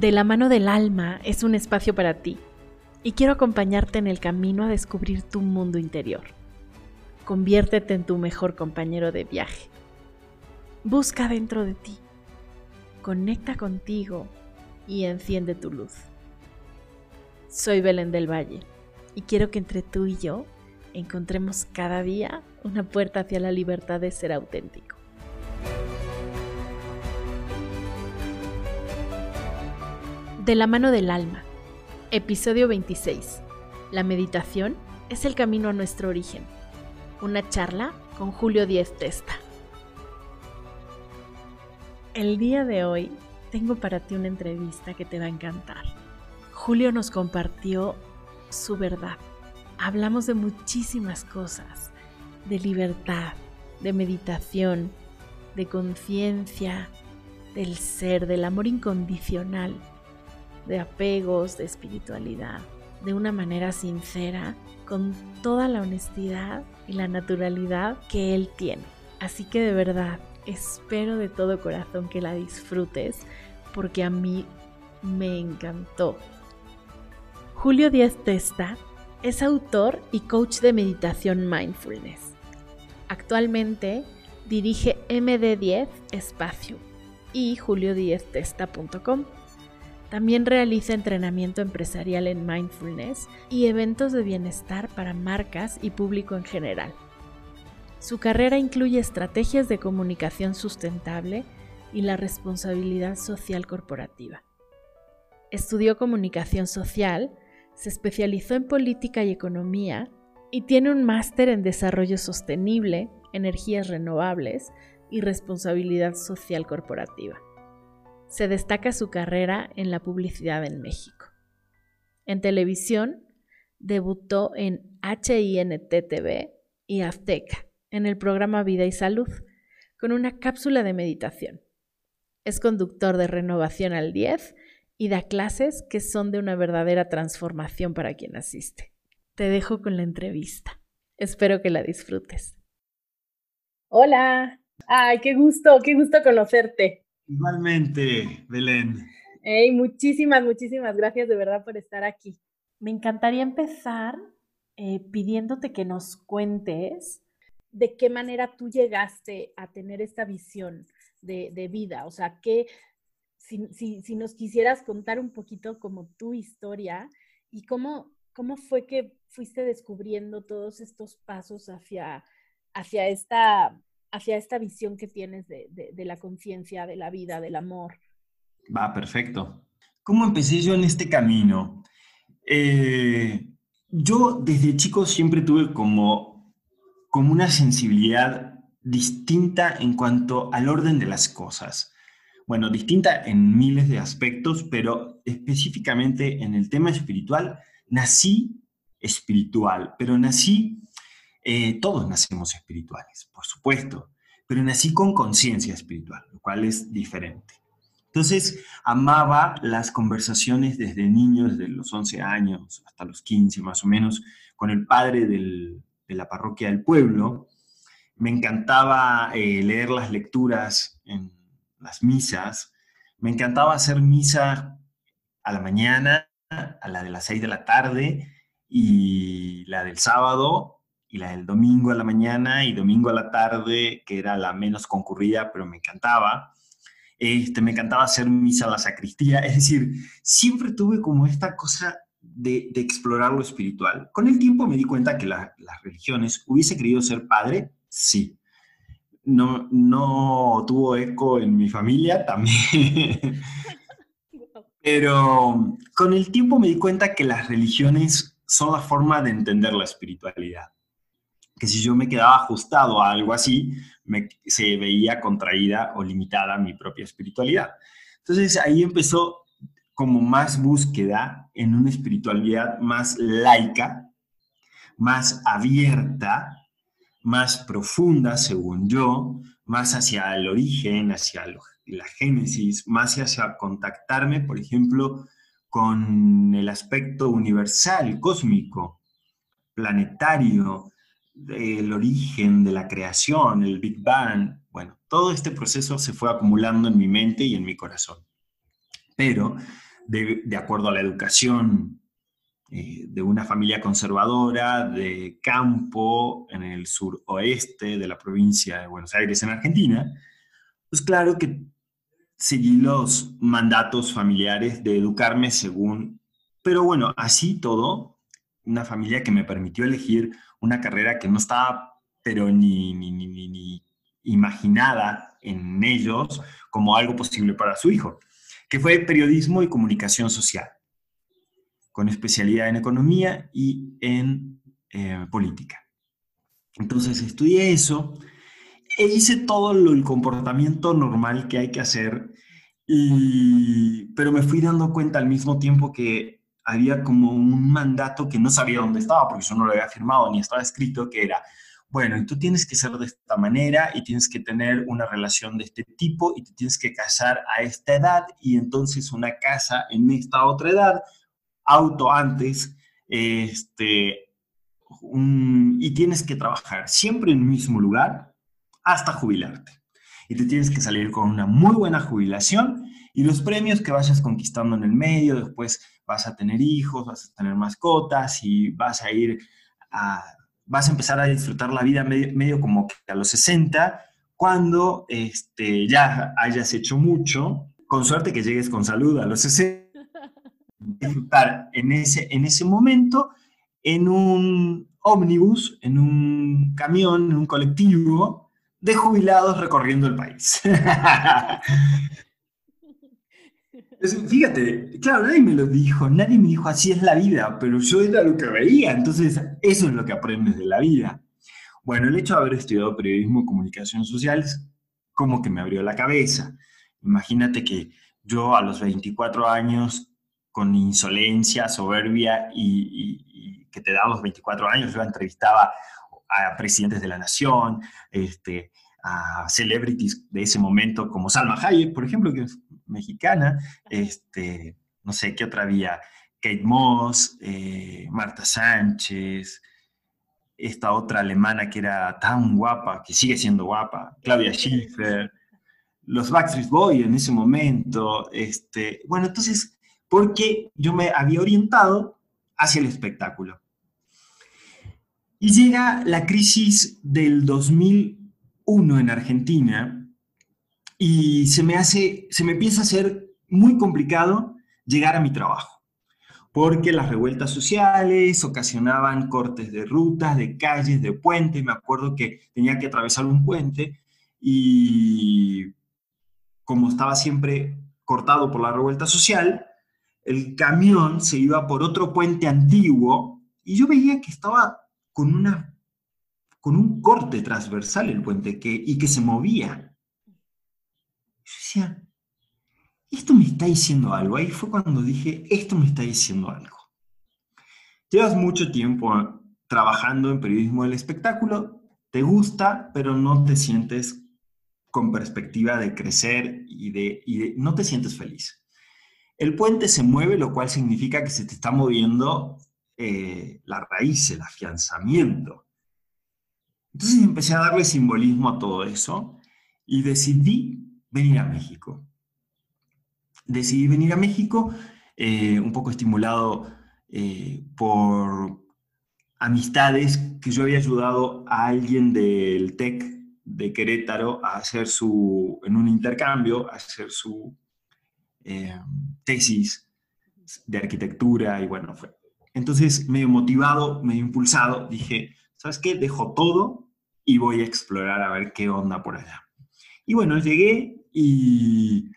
De la mano del alma es un espacio para ti y quiero acompañarte en el camino a descubrir tu mundo interior. Conviértete en tu mejor compañero de viaje. Busca dentro de ti, conecta contigo y enciende tu luz. Soy Belén del Valle y quiero que entre tú y yo encontremos cada día una puerta hacia la libertad de ser auténtico. De la mano del alma. Episodio 26. La meditación es el camino a nuestro origen. Una charla con Julio Díez Testa. El día de hoy tengo para ti una entrevista que te va a encantar. Julio nos compartió su verdad. Hablamos de muchísimas cosas, de libertad, de meditación, de conciencia, del ser, del amor incondicional de apegos, de espiritualidad, de una manera sincera, con toda la honestidad y la naturalidad que él tiene. Así que de verdad, espero de todo corazón que la disfrutes, porque a mí me encantó. Julio Díaz Testa es autor y coach de meditación mindfulness. Actualmente dirige MD10 Espacio y juliodieztesta.com también realiza entrenamiento empresarial en mindfulness y eventos de bienestar para marcas y público en general. Su carrera incluye estrategias de comunicación sustentable y la responsabilidad social corporativa. Estudió comunicación social, se especializó en política y economía y tiene un máster en desarrollo sostenible, energías renovables y responsabilidad social corporativa se destaca su carrera en la publicidad en México. En televisión, debutó en HINT-TV y Azteca, en el programa Vida y Salud, con una cápsula de meditación. Es conductor de Renovación al 10 y da clases que son de una verdadera transformación para quien asiste. Te dejo con la entrevista. Espero que la disfrutes. Hola. Ay, qué gusto, qué gusto conocerte. Igualmente, Belén. Hey, muchísimas, muchísimas gracias de verdad por estar aquí. Me encantaría empezar eh, pidiéndote que nos cuentes de qué manera tú llegaste a tener esta visión de, vida. O sea, que si, si, nos quisieras contar un poquito como tu historia y cómo, cómo fue que fuiste descubriendo todos estos pasos hacia, hacia esta hacia esta visión que tienes de, la conciencia, de la vida, del amor. Va, perfecto. ¿Cómo empecé yo en este camino? Eh, yo desde chico siempre tuve como, como una sensibilidad distinta en cuanto al orden de las cosas. Bueno, distinta en miles de aspectos, pero específicamente en el tema espiritual, nací espiritual, pero nací eh, todos nacemos espirituales, por supuesto, pero nací con conciencia espiritual, lo cual es diferente. Entonces, amaba las conversaciones desde niño, desde los 11 años hasta los 15 más o menos, con el padre de la parroquia del pueblo. Me encantaba eh, leer las lecturas en las misas. Me encantaba hacer misa a la mañana, a la de las 6 de la tarde y la del sábado y la del domingo a la mañana y domingo a la tarde, que era la menos concurrida, pero me encantaba. Este, me encantaba hacer misa a la sacristía, es decir, siempre tuve como esta cosa de, explorar lo espiritual. Con el tiempo me di cuenta que las religiones, hubiese querido ser padre, sí. No, no tuvo eco en mi familia también. Pero con el tiempo me di cuenta que las religiones son la forma de entender la espiritualidad que si yo me quedaba ajustado a algo así, me, se veía contraída o limitada mi propia espiritualidad. Entonces ahí empezó como más búsqueda en una espiritualidad más laica, más abierta, más profunda, según yo, más hacia el origen, hacia la génesis, más hacia contactarme, por ejemplo, con el aspecto universal, cósmico, planetario, el origen de la creación, el Big Bang, bueno, todo este proceso se fue acumulando en mi mente y en mi corazón. Pero de, acuerdo a la educación eh, de una familia conservadora de campo en el suroeste de la provincia de Buenos Aires, en Argentina, pues claro que seguí los mandatos familiares de educarme según, pero bueno, así todo, una familia que me permitió elegir una carrera que no estaba, pero ni, ni, ni, ni imaginada en ellos como algo posible para su hijo, que fue periodismo y comunicación social, con especialidad en economía y en eh, política. Entonces estudié eso e hice todo lo, el comportamiento normal que hay que hacer, pero me fui dando cuenta al mismo tiempo que había como un mandato que no sabía dónde estaba, porque yo no lo había firmado ni estaba escrito, que era, bueno, tú tienes que ser de esta manera y tienes que tener una relación de este tipo y te tienes que casar a esta edad y entonces una casa en esta otra edad, auto antes, este, y tienes que trabajar siempre en el mismo lugar hasta jubilarte. Y te tienes que salir con una muy buena jubilación y los premios que vayas conquistando en el medio, después vas a tener hijos, vas a tener mascotas y vas a ir a vas a empezar a disfrutar la vida medio, como que a los 60, cuando este, ya hayas hecho mucho, con suerte que llegues con salud a los 60, disfrutar en ese, en ese momento en un ómnibus, en un camión, en un colectivo de jubilados recorriendo el país. Fíjate, claro, nadie me lo dijo, nadie me dijo así es la vida, pero yo era lo que veía, entonces eso es lo que aprendes de la vida. Bueno, el hecho de haber estudiado periodismo y comunicación sociales como que me abrió la cabeza. Imagínate que yo a los 24 años, con insolencia, soberbia y, que te da los 24 años, yo entrevistaba a presidentes de la nación, este, a celebrities de ese momento como Salma Hayek, por ejemplo, que mexicana, este, no sé qué otra había, Kate Moss, eh, Marta Sánchez, esta otra alemana que era tan guapa, que sigue siendo guapa, Claudia Schiffer, los Backstreet Boys en ese momento, este, bueno, entonces, porque yo me había orientado hacia el espectáculo. Y llega la crisis del 2001 en Argentina, y se me hace, se me empieza a hacer muy complicado llegar a mi trabajo, porque las revueltas sociales ocasionaban cortes de rutas, de calles, de puentes. Me acuerdo que tenía que atravesar un puente y como estaba siempre cortado por la revuelta social, el camión se iba por otro puente antiguo y yo veía que estaba con, una, con un corte transversal el puente que, y que se movía. Yo decía, esto me está diciendo algo. Ahí fue cuando dije, esto me está diciendo algo. Llevas mucho tiempo trabajando en periodismo del espectáculo, te gusta, pero no te sientes con perspectiva de crecer y de, no te sientes feliz. El puente se mueve, lo cual significa que se te está moviendo eh, la raíz, el afianzamiento. Entonces empecé a darle simbolismo a todo eso y decidí venir a México. Decidí venir a México eh, un poco estimulado eh, por amistades que yo había ayudado a alguien del TEC de Querétaro a hacer su, en un intercambio, a hacer su eh, tesis de arquitectura y bueno, fue. Entonces, medio motivado, medio impulsado, dije, ¿sabes qué? Dejo todo y voy a explorar a ver qué onda por allá. Y bueno, llegué y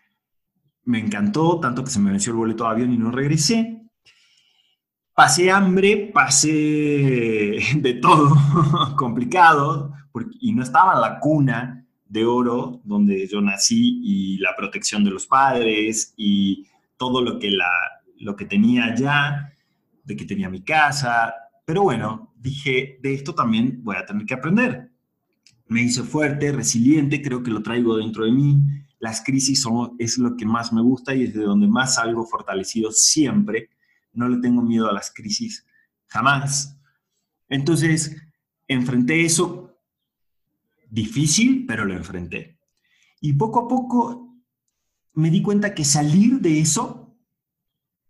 me encantó, tanto que se me venció el boleto de avión y no regresé. Pasé hambre, pasé de todo complicado, porque, y no estaba en la cuna de oro donde yo nací y la protección de los padres y todo lo que, la, lo que tenía allá, de que tenía mi casa. Pero bueno, dije, de esto también voy a tener que aprender. Me hice fuerte, resiliente, creo que lo traigo dentro de mí las crisis son, es lo que más me gusta y es de donde más salgo fortalecido siempre. No le tengo miedo a las crisis, jamás. Entonces, enfrenté eso, difícil, pero lo enfrenté. Y poco a poco me di cuenta que salir de eso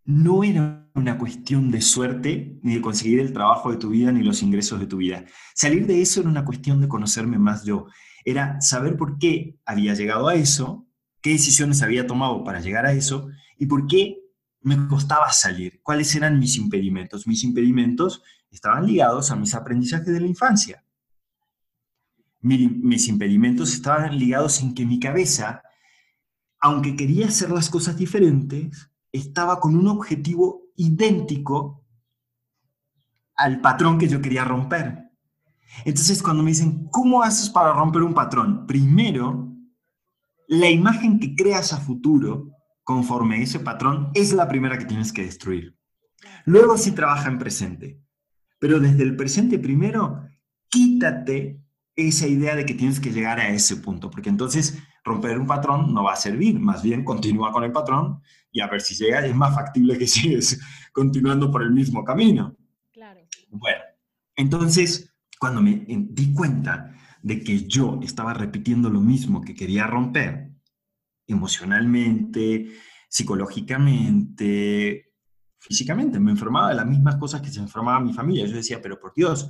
no era una cuestión de suerte, ni de conseguir el trabajo de tu vida, ni los ingresos de tu vida. Salir de eso era una cuestión de conocerme más yo. Era saber por qué había llegado a eso, qué decisiones había tomado para llegar a eso y por qué me costaba salir, cuáles eran mis impedimentos. Mis impedimentos estaban ligados a mis aprendizajes de la infancia. Mis impedimentos estaban ligados en que mi cabeza, aunque quería hacer las cosas diferentes, estaba con un objetivo idéntico al patrón que yo quería romper. Entonces, cuando me dicen, ¿cómo haces para romper un patrón? Primero, la imagen que creas a futuro conforme ese patrón es la primera que tienes que destruir. Luego sí trabaja en presente. Pero desde el presente primero, quítate esa idea de que tienes que llegar a ese punto, porque entonces romper un patrón no va a servir, más bien continúa con el patrón y a ver si llega es más factible que sigues continuando por el mismo camino. Claro. Bueno, entonces cuando me di cuenta de que yo estaba repitiendo lo mismo que quería romper, emocionalmente, psicológicamente, físicamente, me enfermaba de las mismas cosas que se enfermaba mi familia. Yo decía, pero por Dios,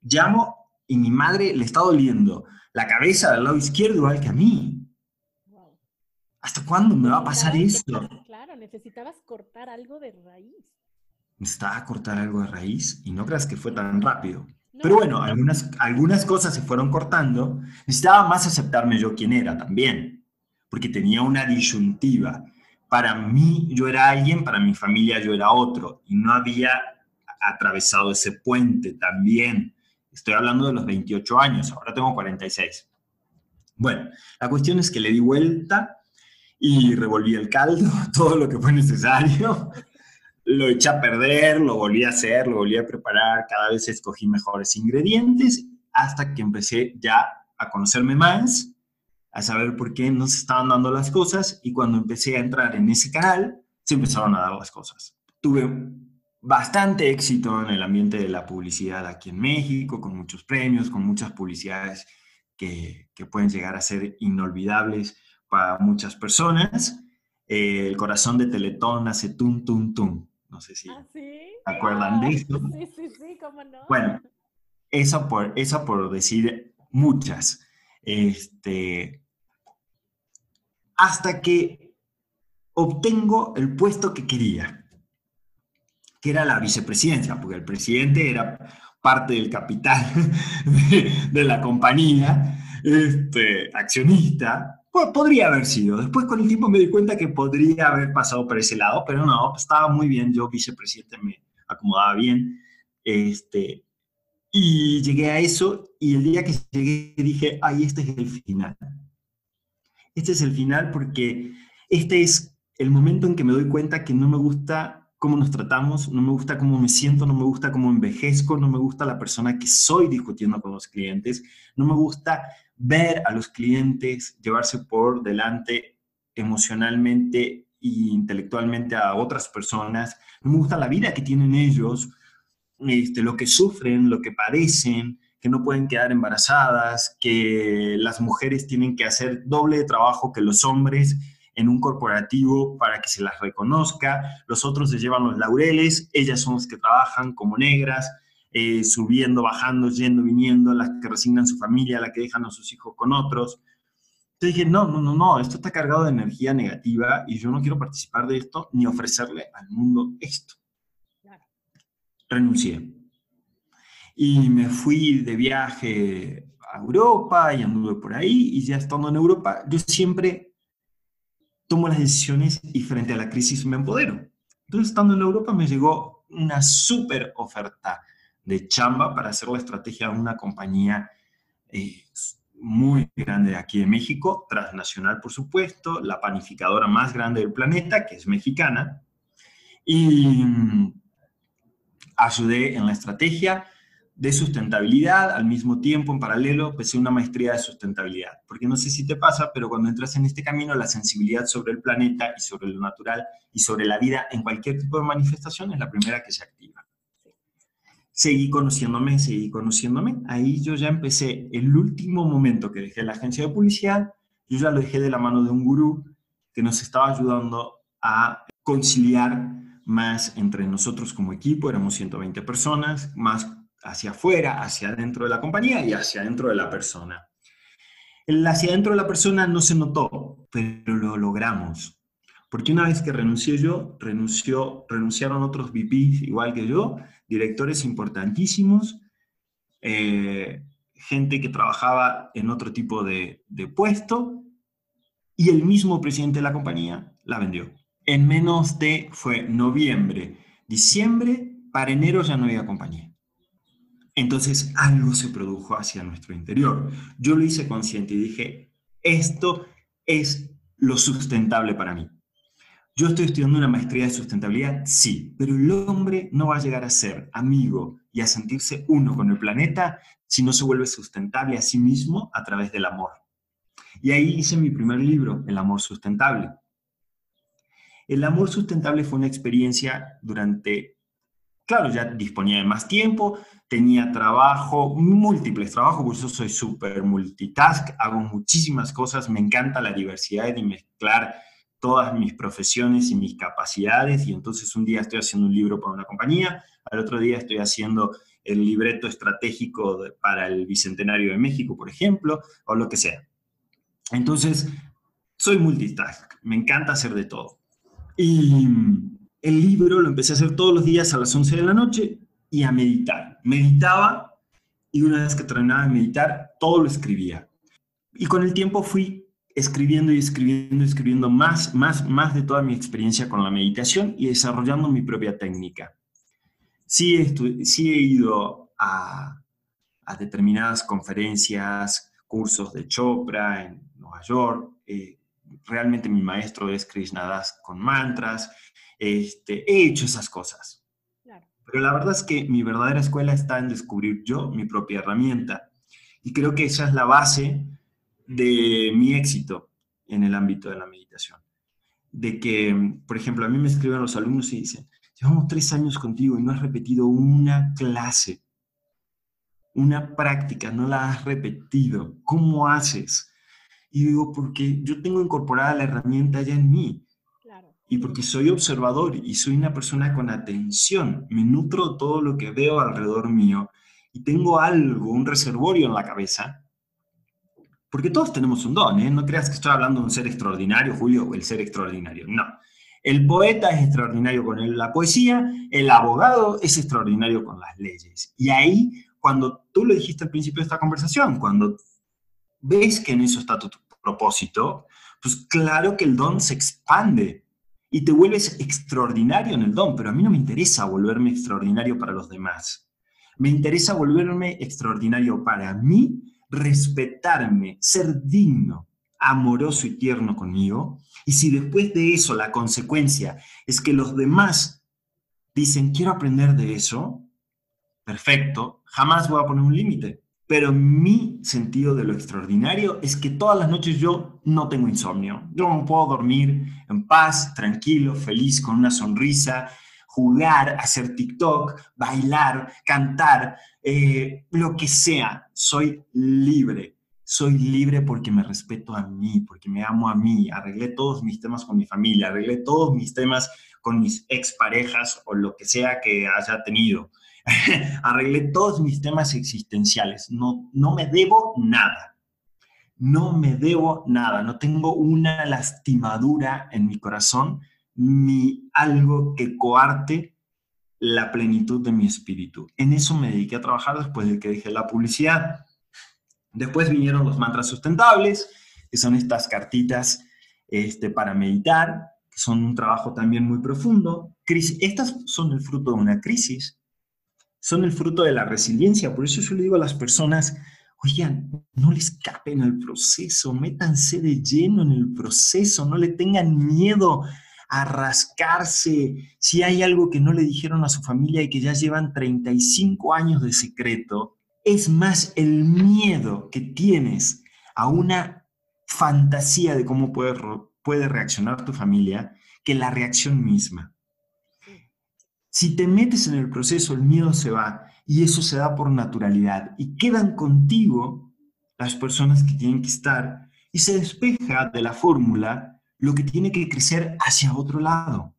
llamo y mi madre le está doliendo la cabeza del lado izquierdo igual que a mí. ¿Hasta cuándo me va a pasar esto? Claro, necesitabas cortar algo de raíz. Necesitaba cortar algo de raíz y no creas que fue tan rápido. Pero bueno, algunas, algunas cosas se fueron cortando. Necesitaba más aceptarme yo quién era también, porque tenía una disyuntiva. Para mí yo era alguien, para mi familia yo era otro, y no había atravesado ese puente también. Estoy hablando de los 28 años, ahora tengo 46. Bueno, la cuestión es que le di vuelta y revolví el caldo, todo lo que fue necesario. Lo eché a perder, lo volví a hacer, lo volví a preparar, cada vez escogí mejores ingredientes hasta que empecé ya a conocerme más, a saber por qué no se estaban dando las cosas y cuando empecé a entrar en ese canal, se empezaron a dar las cosas. Tuve bastante éxito en el ambiente de la publicidad aquí en México, con muchos premios, con muchas publicidades que, que pueden llegar a ser inolvidables para muchas personas. Eh, el corazón de Teletón hace tum, tum, tum. No sé si ¿Ah, acuerdan de eso. Sí, sí, sí, cómo no. Bueno, eso por, eso por decir muchas. Este, hasta que obtengo el puesto que quería, que era la vicepresidencia, porque el presidente era parte del capital de, de la compañía, este, accionista, podría haber sido. Después con el tiempo me di cuenta que podría haber pasado por ese lado, pero no, estaba muy bien. Yo, vicepresidente, me acomodaba bien. Este, y llegué a eso y el día que llegué dije, ay, este es el final. Este es el final porque este es el momento en que me doy cuenta que no me gusta cómo nos tratamos, no me gusta cómo me siento, no me gusta cómo envejezco, no me gusta la persona que soy discutiendo con los clientes, no me gusta ver a los clientes llevarse por delante emocionalmente e intelectualmente a otras personas, no me gusta la vida que tienen ellos, este, lo que sufren, lo que padecen, que no pueden quedar embarazadas, que las mujeres tienen que hacer doble de trabajo que los hombres en un corporativo para que se las reconozca, los otros se llevan los laureles, ellas son las que trabajan como negras, eh, subiendo, bajando, yendo, viniendo, las que resignan su familia, las que dejan a sus hijos con otros. Entonces dije, no, no, no, no, esto está cargado de energía negativa y yo no quiero participar de esto ni ofrecerle al mundo esto. Renuncié. Y me fui de viaje a Europa y anduve por ahí y ya estando en Europa, yo siempre tomo las decisiones y frente a la crisis me empodero. Entonces, estando en Europa, me llegó una súper oferta de chamba para hacer la estrategia de una compañía eh, muy grande aquí en México, transnacional, por supuesto, la panificadora más grande del planeta, que es mexicana. Y mm, ayudé en la estrategia de sustentabilidad, al mismo tiempo, en paralelo, empecé una maestría de sustentabilidad. Porque no sé si te pasa, pero cuando entras en este camino, la sensibilidad sobre el planeta y sobre lo natural y sobre la vida en cualquier tipo de manifestación es la primera que se activa. Seguí conociéndome, seguí conociéndome. Ahí yo ya empecé, el último momento que dejé la agencia de publicidad, yo ya lo dejé de la mano de un gurú que nos estaba ayudando a conciliar más entre nosotros como equipo, éramos 120 personas, más hacia afuera, hacia adentro de la compañía y hacia adentro de la persona. El hacia adentro de la persona no se notó, pero lo logramos. Porque una vez que renuncié yo, renunció, renunciaron otros VPs igual que yo, directores importantísimos, eh, gente que trabajaba en otro tipo de, de puesto, y el mismo presidente de la compañía la vendió. En menos de, fue noviembre, diciembre, para enero ya no había compañía. Entonces algo se produjo hacia nuestro interior. Yo lo hice consciente y dije, esto es lo sustentable para mí. Yo estoy estudiando una maestría de sustentabilidad, sí, pero el hombre no va a llegar a ser amigo y a sentirse uno con el planeta si no se vuelve sustentable a sí mismo a través del amor. Y ahí hice mi primer libro, El amor sustentable. El amor sustentable fue una experiencia durante, claro, ya disponía de más tiempo, tenía trabajo, múltiples trabajos, por eso soy súper multitask, hago muchísimas cosas, me encanta la diversidad y mezclar todas mis profesiones y mis capacidades, y entonces un día estoy haciendo un libro para una compañía, al otro día estoy haciendo el libreto estratégico para el Bicentenario de México, por ejemplo, o lo que sea. Entonces, soy multitask, me encanta hacer de todo. Y el libro lo empecé a hacer todos los días a las 11 de la noche, y a meditar. Meditaba y una vez que terminaba de meditar, todo lo escribía. Y con el tiempo fui escribiendo y escribiendo y escribiendo más, más, más de toda mi experiencia con la meditación y desarrollando mi propia técnica. Sí, sí he ido a, a, determinadas conferencias, cursos de Chopra en Nueva York. Eh, realmente mi maestro es Krishna Das con mantras. Este, he hecho esas cosas pero la verdad es que mi verdadera escuela está en descubrir yo mi propia herramienta. Y creo que esa es la base de mi éxito en el ámbito de la meditación. De que, por ejemplo, a mí me escriben los alumnos y dicen, llevamos tres años contigo y no has repetido una clase, una práctica, no la has repetido. ¿Cómo haces? Y digo, porque yo tengo incorporada la herramienta ya en mí y porque soy observador y soy una persona con atención, me nutro todo lo que veo alrededor mío y tengo algo, un reservorio en la cabeza, porque todos tenemos un don, ¿eh? No creas que estoy hablando de un ser extraordinario, Julio, el ser extraordinario, no. El poeta es extraordinario con la poesía, el abogado es extraordinario con las leyes. Y ahí, cuando tú lo dijiste al principio de esta conversación, cuando ves que en eso está tu propósito, pues claro que el don se expande y te vuelves extraordinario en el don, pero a mí no me interesa volverme extraordinario para los demás. Me interesa volverme extraordinario para mí, respetarme, ser digno, amoroso y tierno conmigo. Y si después de eso la consecuencia es que los demás dicen, quiero aprender de eso, perfecto, jamás voy a poner un límite. Pero mi sentido de lo extraordinario es que todas las noches yo no tengo insomnio. Yo no puedo dormir en paz, tranquilo, feliz, con una sonrisa, jugar, hacer TikTok, bailar, cantar, eh, lo que sea. Soy libre. Soy libre porque me respeto a mí, porque me amo a mí. Arreglé todos mis temas con mi familia, arreglé todos mis temas con mis exparejas o lo que sea que haya tenido. arreglé todos mis temas existenciales, no, no me debo nada, no me debo nada, no tengo una lastimadura en mi corazón ni algo que coarte la plenitud de mi espíritu. En eso me dediqué a trabajar después de que dejé la publicidad. Después vinieron los mantras sustentables, que son estas cartitas este, para meditar, que son un trabajo también muy profundo. Estas son el fruto de una crisis son el fruto de la resiliencia. Por eso yo le digo a las personas, oigan, no les escapen al proceso, métanse de lleno en el proceso, no le tengan miedo a rascarse. Si hay algo que no le dijeron a su familia y que ya llevan 35 años de secreto, es más el miedo que tienes a una fantasía de cómo puede, puede reaccionar tu familia que la reacción misma. Si te metes en el proceso, el miedo se va y eso se da por naturalidad y quedan contigo las personas que tienen que estar y se despeja de la fórmula lo que tiene que crecer hacia otro lado.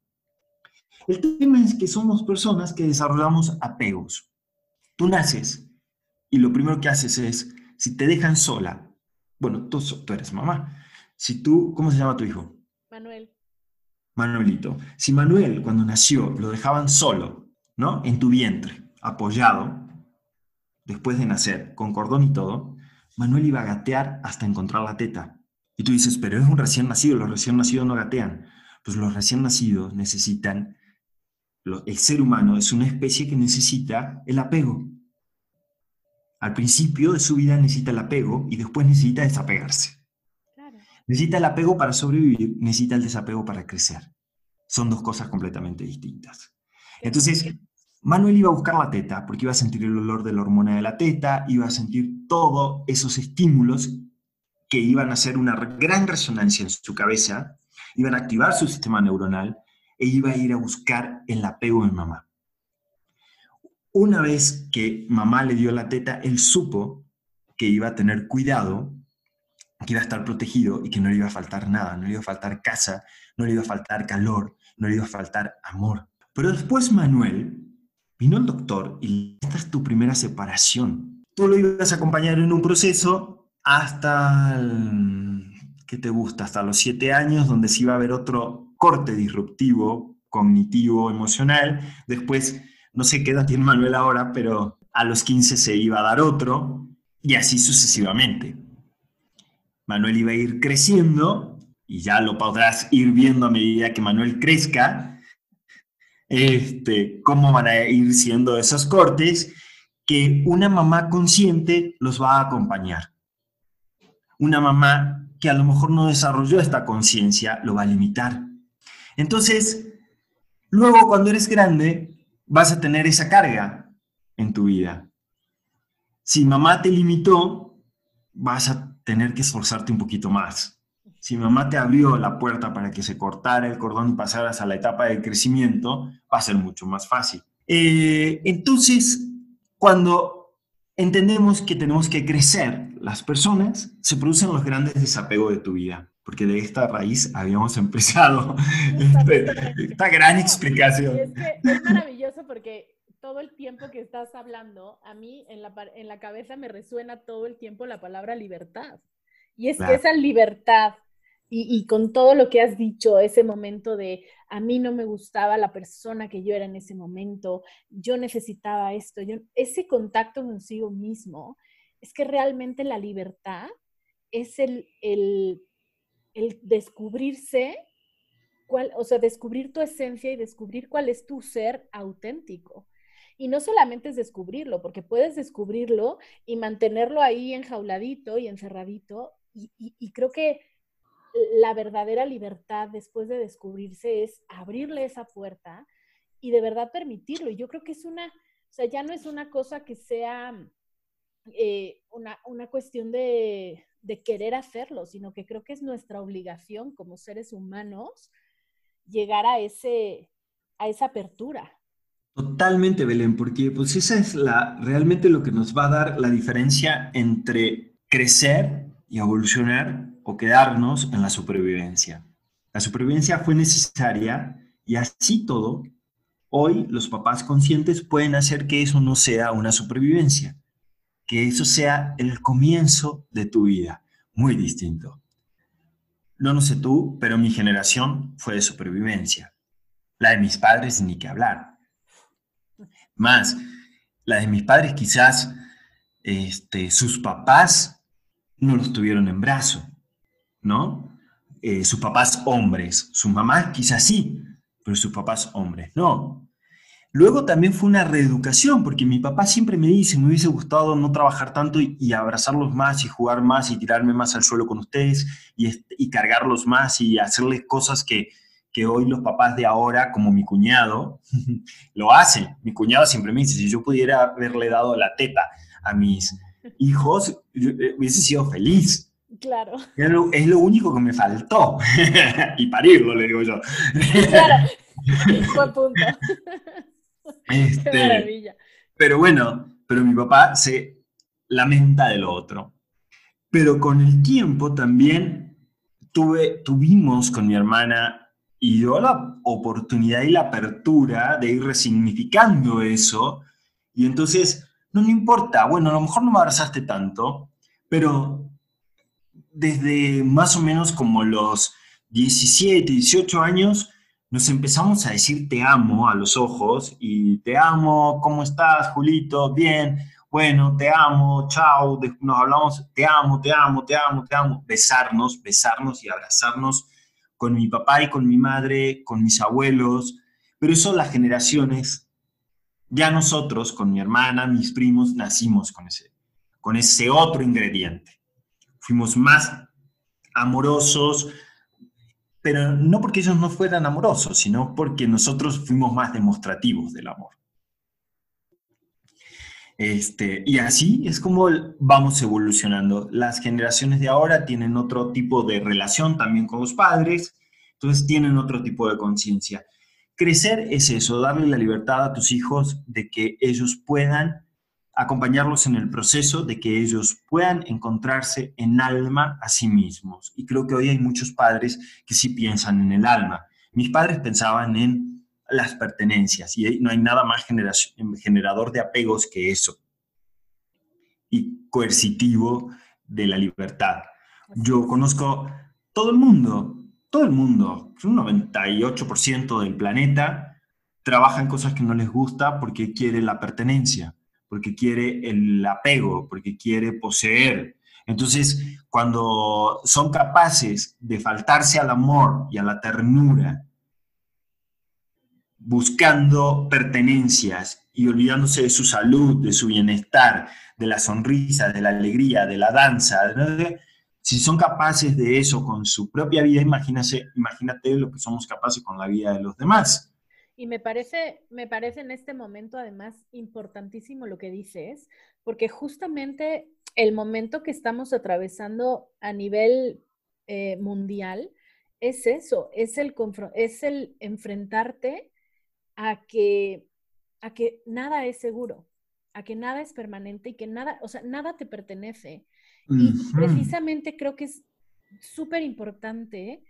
El tema es que somos personas que desarrollamos apegos. Tú naces y lo primero que haces es, si te dejan sola, bueno, tú, tú eres mamá, si tú, ¿cómo se llama tu hijo? Manuel. Manuelito. Si Manuel cuando nació lo dejaban solo, ¿no? En tu vientre, apoyado, después de nacer, con cordón y todo, Manuel iba a gatear hasta encontrar la teta. Y tú dices, pero es un recién nacido, los recién nacidos no gatean. Pues los recién nacidos necesitan, el ser humano es una especie que necesita el apego. Al principio de su vida necesita el apego y después necesita desapegarse. Necesita el apego para sobrevivir, necesita el desapego para crecer. Son dos cosas completamente distintas. Entonces, Manuel iba a buscar la teta porque iba a sentir el olor de la hormona de la teta, iba a sentir todos esos estímulos que iban a hacer una gran resonancia en su cabeza, iban a activar su sistema neuronal e iba a ir a buscar el apego en mamá. Una vez que mamá le dio la teta, él supo que iba a tener cuidado, que iba a estar protegido y que no le iba a faltar nada, no le iba a faltar casa, no le iba a faltar calor, no le iba a faltar amor. Pero después Manuel vino el doctor y esta es tu primera separación. Tú lo ibas a acompañar en un proceso hasta, ¿qué te gusta? Hasta los siete años, donde se iba a ver otro corte disruptivo, cognitivo, emocional. Después, no sé qué edad tiene Manuel ahora, pero a los 15 se iba a dar otro y así sucesivamente. Manuel iba a ir creciendo y ya lo podrás ir viendo a medida que Manuel crezca, este, cómo van a ir siendo esos cortes, que una mamá consciente los va a acompañar. Una mamá que a lo mejor no desarrolló esta conciencia lo va a limitar. Entonces, luego cuando eres grande, vas a tener esa carga en tu vida. Si mamá te limitó, vas a tener que esforzarte un poquito más. Si mamá te abrió la puerta para que se cortara el cordón y pasaras a la etapa de crecimiento, va a ser mucho más fácil. Eh, entonces, cuando entendemos que tenemos que crecer las personas, se producen los grandes desapegos de tu vida, porque de esta raíz habíamos empezado este, esta gran explicación. Es, que es maravilloso porque todo el tiempo que estás hablando, a mí en la, en la cabeza me resuena todo el tiempo la palabra libertad. Y es que esa libertad y, con todo lo que has dicho, ese momento de a mí no me gustaba la persona que yo era en ese momento, yo necesitaba esto, yo, ese contacto consigo mismo, es que realmente la libertad es el, el, el descubrirse, cuál, o sea, descubrir tu esencia y descubrir cuál es tu ser auténtico. Y no solamente es descubrirlo, porque puedes descubrirlo y mantenerlo ahí enjauladito y encerradito. y, y creo que la verdadera libertad después de descubrirse es abrirle esa puerta y de verdad permitirlo. Y yo creo que es una, o sea, ya no es una cosa que sea eh, una, una, cuestión de, de, querer hacerlo, sino que creo que es nuestra obligación como seres humanos llegar a, ese, a esa apertura. Totalmente, Belén, porque pues esa es la, realmente lo que nos va a dar la diferencia entre crecer y evolucionar o quedarnos en la supervivencia. La supervivencia fue necesaria y así todo, hoy los papás conscientes pueden hacer que eso no sea una supervivencia, que eso sea el comienzo de tu vida, muy distinto. No, no sé tú, pero mi generación fue de supervivencia. La de mis padres ni que hablar. Más, la de mis padres quizás este, sus papás no los tuvieron en brazo. ¿no? Eh, sus papás hombres, sus mamás quizás sí, pero sus papás hombres no. Luego también fue una reeducación, porque mi papá siempre me dice, me hubiese gustado no trabajar tanto y, abrazarlos más y jugar más y tirarme más al suelo con ustedes y, cargarlos más y hacerles cosas que, que hoy los papás de ahora, como mi cuñado, lo hacen. Mi cuñado siempre me dice, si yo pudiera haberle dado la teta a mis hijos, eh, hubiese sido feliz. Claro. Es lo, único que me faltó. y parirlo, le digo yo. claro. Buen punto. Este, Qué maravilla. Pero bueno, pero mi papá se lamenta de lo otro. Pero con el tiempo también tuve, tuvimos con mi hermana y dio la oportunidad y la apertura de ir resignificando eso. Y entonces, no, no importa, bueno, a lo mejor no me abrazaste tanto, pero desde más o menos como los 17, 18 años, nos empezamos a decir te amo a los ojos y te amo, ¿cómo estás, Julito? Bien, bueno, te amo, chao, nos hablamos, te amo, te amo, te amo, te amo, besarnos, besarnos y abrazarnos con mi papá y con mi madre, con mis abuelos, pero eso las generaciones, ya nosotros, con mi hermana, mis primos, nacimos con ese, con ese otro ingrediente. Fuimos más amorosos, pero no porque ellos no fueran amorosos, sino porque nosotros fuimos más demostrativos del amor. Este, y así es como vamos evolucionando. Las generaciones de ahora tienen otro tipo de relación también con los padres, entonces tienen otro tipo de conciencia. Crecer es eso, darle la libertad a tus hijos de que ellos puedan acompañarlos en el proceso, de que ellos puedan encontrarse en alma a sí mismos. Y creo que hoy hay muchos padres que sí piensan en el alma. Mis padres pensaban en las pertenencias y no hay nada más generador de apegos que eso y coercitivo de la libertad. Yo conozco todo el mundo, todo el mundo, un 98% del planeta trabaja en cosas que no les gusta porque quiere la pertenencia, porque quiere el apego, porque quiere poseer. Entonces, cuando son capaces de faltarse al amor y a la ternura buscando pertenencias y olvidándose de su salud, de su bienestar, de la sonrisa, de la alegría, de la danza. Si son capaces de eso con su propia vida, imagínate, imagínate lo que somos capaces con la vida de los demás. Y me parece, me parece en este momento además importantísimo lo que dices, porque justamente el momento que estamos atravesando a nivel eh, mundial es eso, es el, es el enfrentarte a que, a que nada es seguro, a que nada es permanente y que nada, o sea, nada te pertenece. Y precisamente creo que es súper importante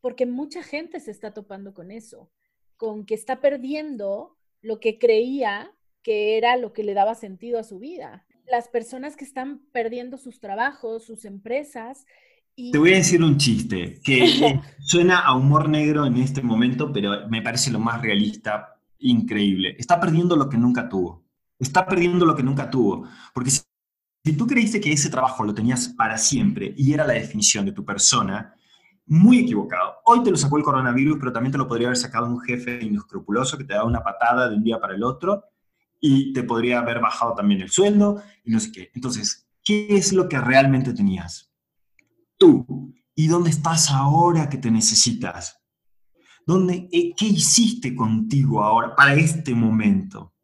porque mucha gente se está topando con eso, con que está perdiendo lo que creía que era lo que le daba sentido a su vida. Las personas que están perdiendo sus trabajos, sus empresas. Y... Te voy a decir un chiste que suena a humor negro en este momento, pero me parece lo más realista, increíble. Está perdiendo lo que nunca tuvo está perdiendo lo que nunca tuvo. Porque si, tú creíste que ese trabajo lo tenías para siempre y era la definición de tu persona, muy equivocado. Hoy te lo sacó el coronavirus, pero también te lo podría haber sacado un jefe inescrupuloso que te da una patada de un día para el otro y te podría haber bajado también el sueldo y no sé qué. Entonces, ¿qué es lo que realmente tenías? Tú. ¿Y dónde estás ahora que te necesitas? ¿Dónde, eh, ¿Qué hiciste contigo ahora para este momento?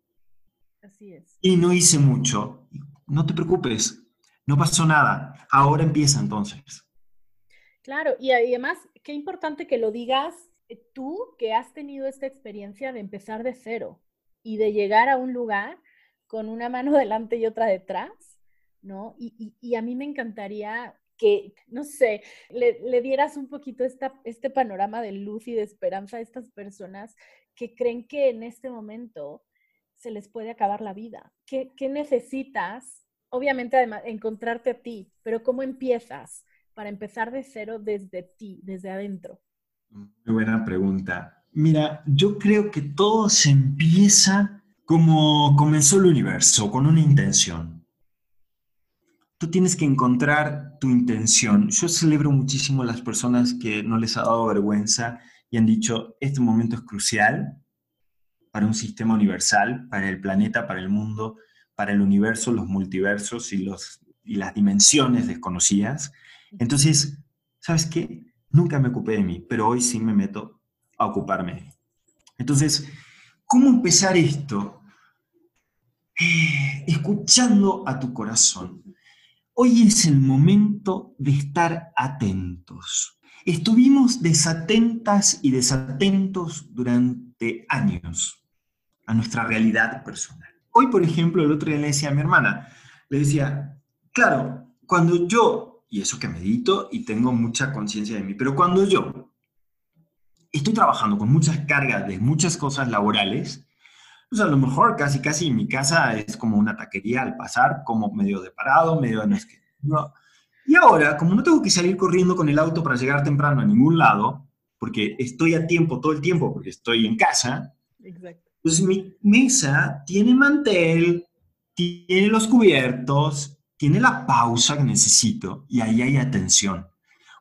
Y no hice mucho. No te preocupes, no pasó nada. Ahora empieza entonces. Claro, y además, qué importante que lo digas eh, tú que has tenido esta experiencia de empezar de cero y de llegar a un lugar con una mano delante y otra detrás, ¿no? Y, a mí me encantaría que, no sé, le, dieras un poquito este panorama de luz y de esperanza a estas personas que creen que en este momento se les puede acabar la vida. ¿Qué, necesitas? Obviamente, además, encontrarte a ti, pero ¿cómo empiezas para empezar de cero desde ti, desde adentro? Muy buena pregunta. Mira, yo creo que todo se empieza como comenzó el universo, con una intención. Tú tienes que encontrar tu intención. Yo celebro muchísimo las personas que no les ha dado vergüenza y han dicho, este momento es crucial, para un sistema universal, para el planeta, para el mundo, para el universo, los multiversos y, los, y las dimensiones desconocidas. Entonces, ¿sabes qué? Nunca me ocupé de mí, pero hoy sí me meto a ocuparme. Entonces, ¿cómo empezar esto? Eh, escuchando a tu corazón. Hoy es el momento de estar atentos. Estuvimos desatentas y desatentos durante años a nuestra realidad personal. Hoy, por ejemplo, el otro día le decía a mi hermana, le decía, claro, cuando yo, y eso que medito y tengo mucha conciencia de mí, pero cuando yo estoy trabajando con muchas cargas de muchas cosas laborales, pues a lo mejor casi casi mi casa es como una taquería al pasar, como medio de parado, medio de no es que... No. Y ahora, como no tengo que salir corriendo con el auto para llegar temprano a ningún lado, porque estoy a tiempo todo el tiempo, porque estoy en casa, Exacto. pues mi mesa tiene mantel, tiene los cubiertos, tiene la pausa que necesito y ahí hay atención,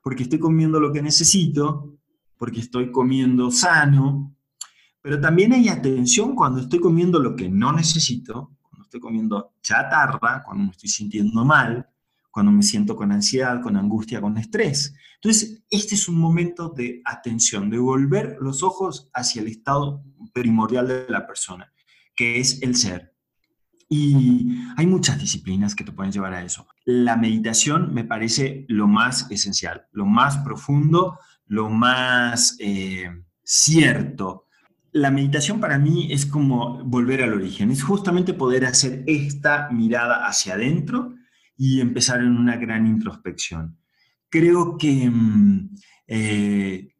porque estoy comiendo lo que necesito, porque estoy comiendo sano, pero también hay atención cuando estoy comiendo lo que no necesito, cuando estoy comiendo chatarra, cuando me estoy sintiendo mal, cuando me siento con ansiedad, con angustia, con estrés. Entonces, este es un momento de atención, de volver los ojos hacia el estado primordial de la persona, que es el ser. Y hay muchas disciplinas que te pueden llevar a eso. La meditación me parece lo más esencial, lo más profundo, lo más eh, cierto. La meditación para mí es como volver al origen, es justamente poder hacer esta mirada hacia adentro y empezar en una gran introspección. Creo que mm, eh,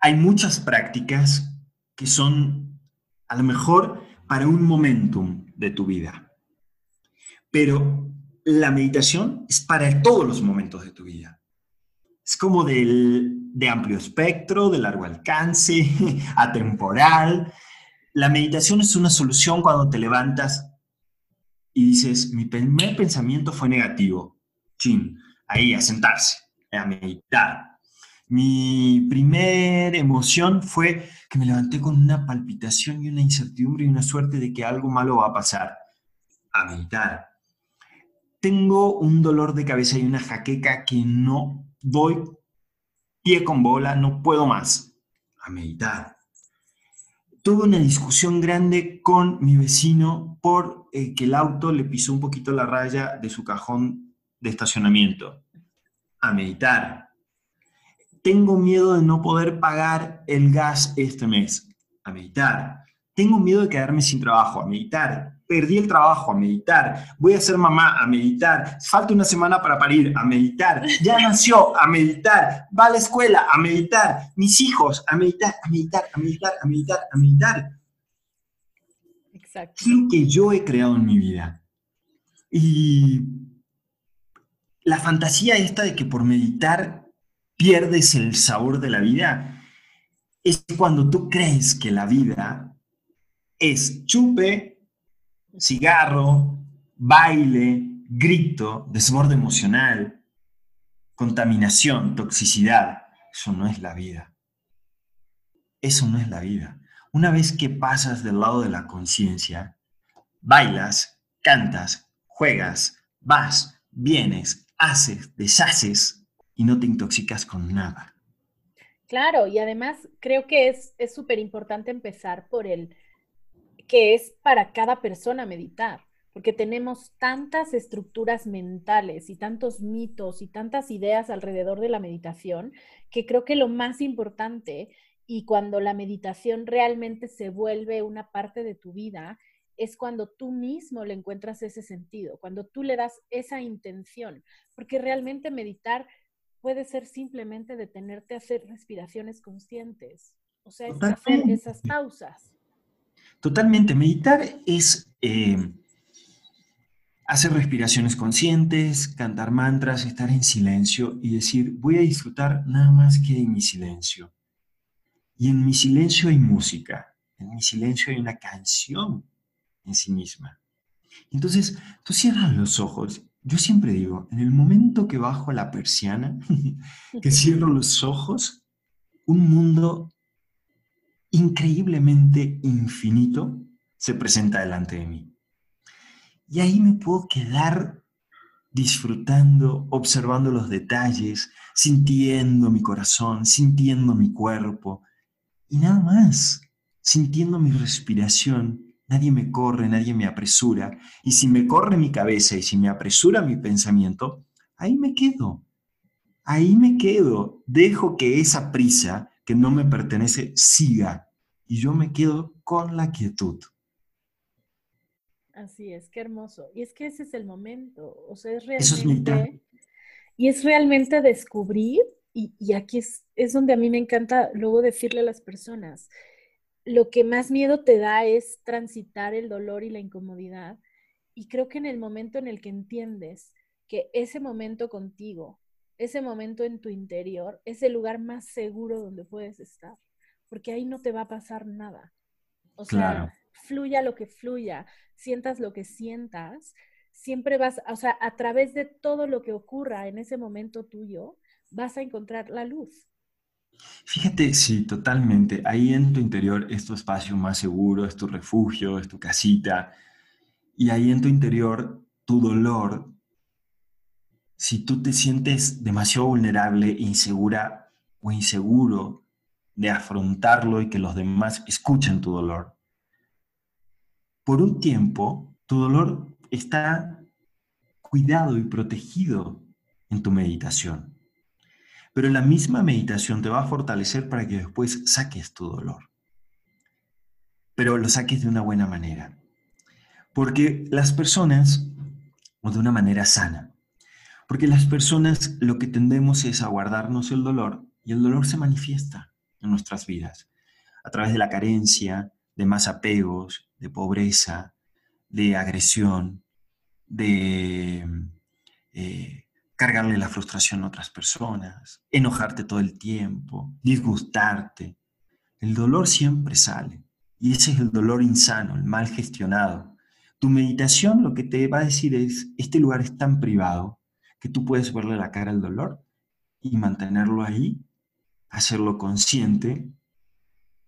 hay muchas prácticas que son a lo mejor para un momentum de tu vida, pero la meditación es para todos los momentos de tu vida. Es como del, de amplio espectro, de largo alcance, atemporal. La meditación es una solución cuando te levantas y dices, mi primer pensamiento fue negativo. Chin, ahí a sentarse, a meditar. Mi primera emoción fue que me levanté con una palpitación y una incertidumbre y una suerte de que algo malo va a pasar. A meditar. Tengo un dolor de cabeza y una jaqueca que no doy pie con bola, no puedo más. A meditar tuve una discusión grande con mi vecino por eh, que el auto le pisó un poquito la raya de su cajón de estacionamiento. A meditar. Tengo miedo de no poder pagar el gas este mes. A meditar. Tengo miedo de quedarme sin trabajo. A meditar perdí el trabajo, a meditar, voy a ser mamá, a meditar, falta una semana para parir, a meditar, ya nació, a meditar, va a la escuela, a meditar, mis hijos, a meditar, a meditar, a meditar, a meditar, a meditar. Exacto. lo que yo he creado en mi vida. Y la fantasía esta de que por meditar pierdes el sabor de la vida es cuando tú crees que la vida es chupe, cigarro, baile, grito, desborde emocional, contaminación, toxicidad. Eso no es la vida. Eso no es la vida. Una vez que pasas del lado de la conciencia, bailas, cantas, juegas, vas, vienes, haces, deshaces y no te intoxicas con nada. Claro, y además creo que es súper importante empezar por el que es para cada persona meditar, porque tenemos tantas estructuras mentales y tantos mitos y tantas ideas alrededor de la meditación, que creo que lo más importante y cuando la meditación realmente se vuelve una parte de tu vida, es cuando tú mismo le encuentras ese sentido, cuando tú le das esa intención, porque realmente meditar puede ser simplemente detenerte a hacer respiraciones conscientes, o sea, es hacer esas pausas. Totalmente. Meditar es eh, hacer respiraciones conscientes, cantar mantras, estar en silencio y decir, voy a disfrutar nada más que en mi silencio. Y en mi silencio hay música, en mi silencio hay una canción en sí misma. Entonces, tú cierras los ojos. Yo siempre digo, en el momento que bajo la persiana, que cierro los ojos, un mundo increíblemente infinito se presenta delante de mí. Y ahí me puedo quedar disfrutando, observando los detalles, sintiendo mi corazón, sintiendo mi cuerpo y nada más, sintiendo mi respiración. Nadie me corre, nadie me apresura. Y si me corre mi cabeza y si me apresura mi pensamiento, ahí me quedo. Ahí me quedo. Dejo que esa prisa que no me pertenece siga y yo me quedo con la quietud. Así es, qué hermoso. Y es que ese es el momento, o sea, es realmente... Eso es Y es realmente descubrir y, aquí es, es donde a mí me encanta luego decirle a las personas, lo que más miedo te da es transitar el dolor y la incomodidad. Y creo que en el momento en el que entiendes que ese momento contigo, ese momento en tu interior, es el lugar más seguro donde puedes estar, porque ahí no te va a pasar nada. O sea, fluya lo que fluya, sientas lo que sientas, siempre vas, o sea, a través de todo lo que ocurra en ese momento tuyo, vas a encontrar la luz. Fíjate, sí, totalmente. Ahí en tu interior es tu espacio más seguro, es tu refugio, es tu casita. Y ahí en tu interior, tu dolor, si tú te sientes demasiado vulnerable, insegura o inseguro de afrontarlo y que los demás escuchen tu dolor, por un tiempo tu dolor está cuidado y protegido en tu meditación. Pero la misma meditación te va a fortalecer para que después saques tu dolor. Pero lo saques de una buena manera. Porque las personas, o de una manera sana, porque las personas lo que tendemos es a guardarnos el dolor y el dolor se manifiesta en nuestras vidas a través de la carencia, de más apegos, de pobreza, de agresión, de eh, cargarle la frustración a otras personas, enojarte todo el tiempo, disgustarte. El dolor siempre sale y ese es el dolor insano, el mal gestionado. Tu meditación lo que te va a decir es, este lugar es tan privado que tú puedes verle la cara al dolor y mantenerlo ahí, hacerlo consciente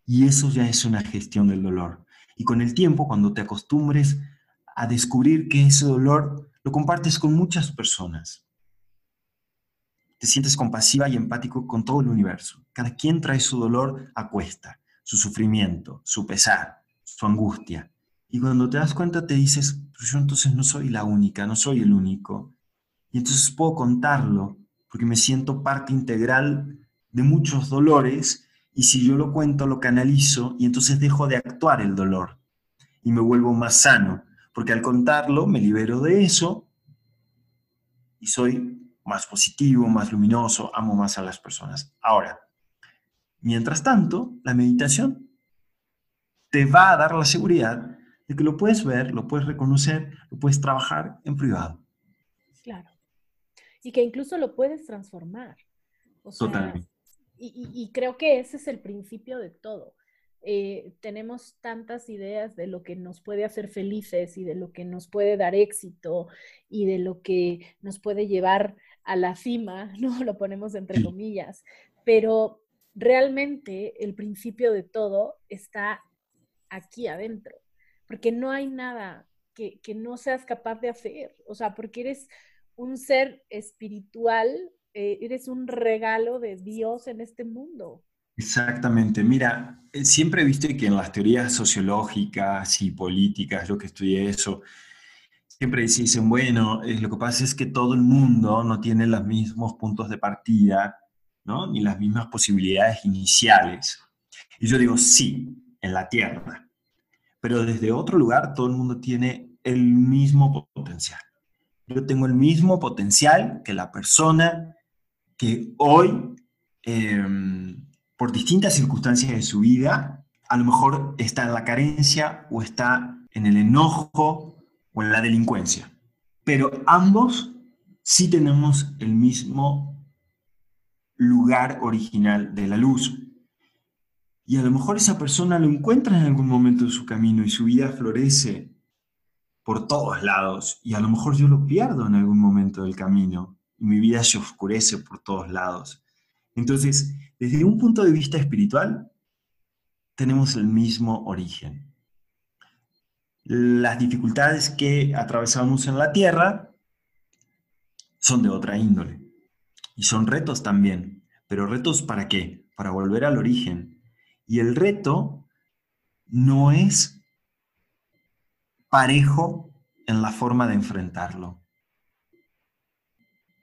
y eso ya es una gestión del dolor. Y con el tiempo, cuando te acostumbres a descubrir que ese dolor lo compartes con muchas personas, te sientes compasiva y empático con todo el universo. Cada quien trae su dolor a cuesta, su sufrimiento, su pesar, su angustia. Y cuando te das cuenta te dices, pues yo entonces no soy la única, no soy el único. Y entonces puedo contarlo, porque me siento parte integral de muchos dolores y si yo lo cuento, lo canalizo y entonces dejo de actuar el dolor y me vuelvo más sano, porque al contarlo me libero de eso y soy más positivo, más luminoso, amo más a las personas. Ahora, mientras tanto, la meditación te va a dar la seguridad de que lo puedes ver, lo puedes reconocer, lo puedes trabajar en privado. Claro. Y que incluso lo puedes transformar. Totalmente. Y, creo que ese es el principio de todo. Eh, tenemos tantas ideas de lo que nos puede hacer felices y de lo que nos puede dar éxito y de lo que nos puede llevar a la cima, ¿no? Lo ponemos entre comillas, pero realmente el principio de todo está aquí adentro, porque no hay nada que, no seas capaz de hacer, o sea, porque eres un ser espiritual, eh, eres un regalo de Dios en este mundo. Exactamente. Mira, eh, siempre he visto que en las teorías sociológicas y políticas, yo que estudié eso, siempre dicen, bueno, eh, lo que pasa es que todo el mundo no tiene los mismos puntos de partida, ¿no? Ni las mismas posibilidades iniciales. Y yo digo, sí, en la Tierra, pero desde otro lugar todo el mundo tiene el mismo potencial. Yo tengo el mismo potencial que la persona que hoy, em, por distintas circunstancias de su vida, a lo mejor está en la carencia o está en el enojo o en la delincuencia. Pero ambos sí tenemos el mismo lugar original de la luz. Y a lo mejor esa persona lo encuentra en algún momento de su camino y su vida florece por todos lados. Y a lo mejor yo lo pierdo en algún momento del camino y mi vida se oscurece por todos lados. Entonces, desde un punto de vista espiritual, tenemos el mismo origen las dificultades que atravesamos en la Tierra son de otra índole. Y son retos también. Pero retos para qué? Para volver al origen. Y el reto no es parejo en la forma de enfrentarlo.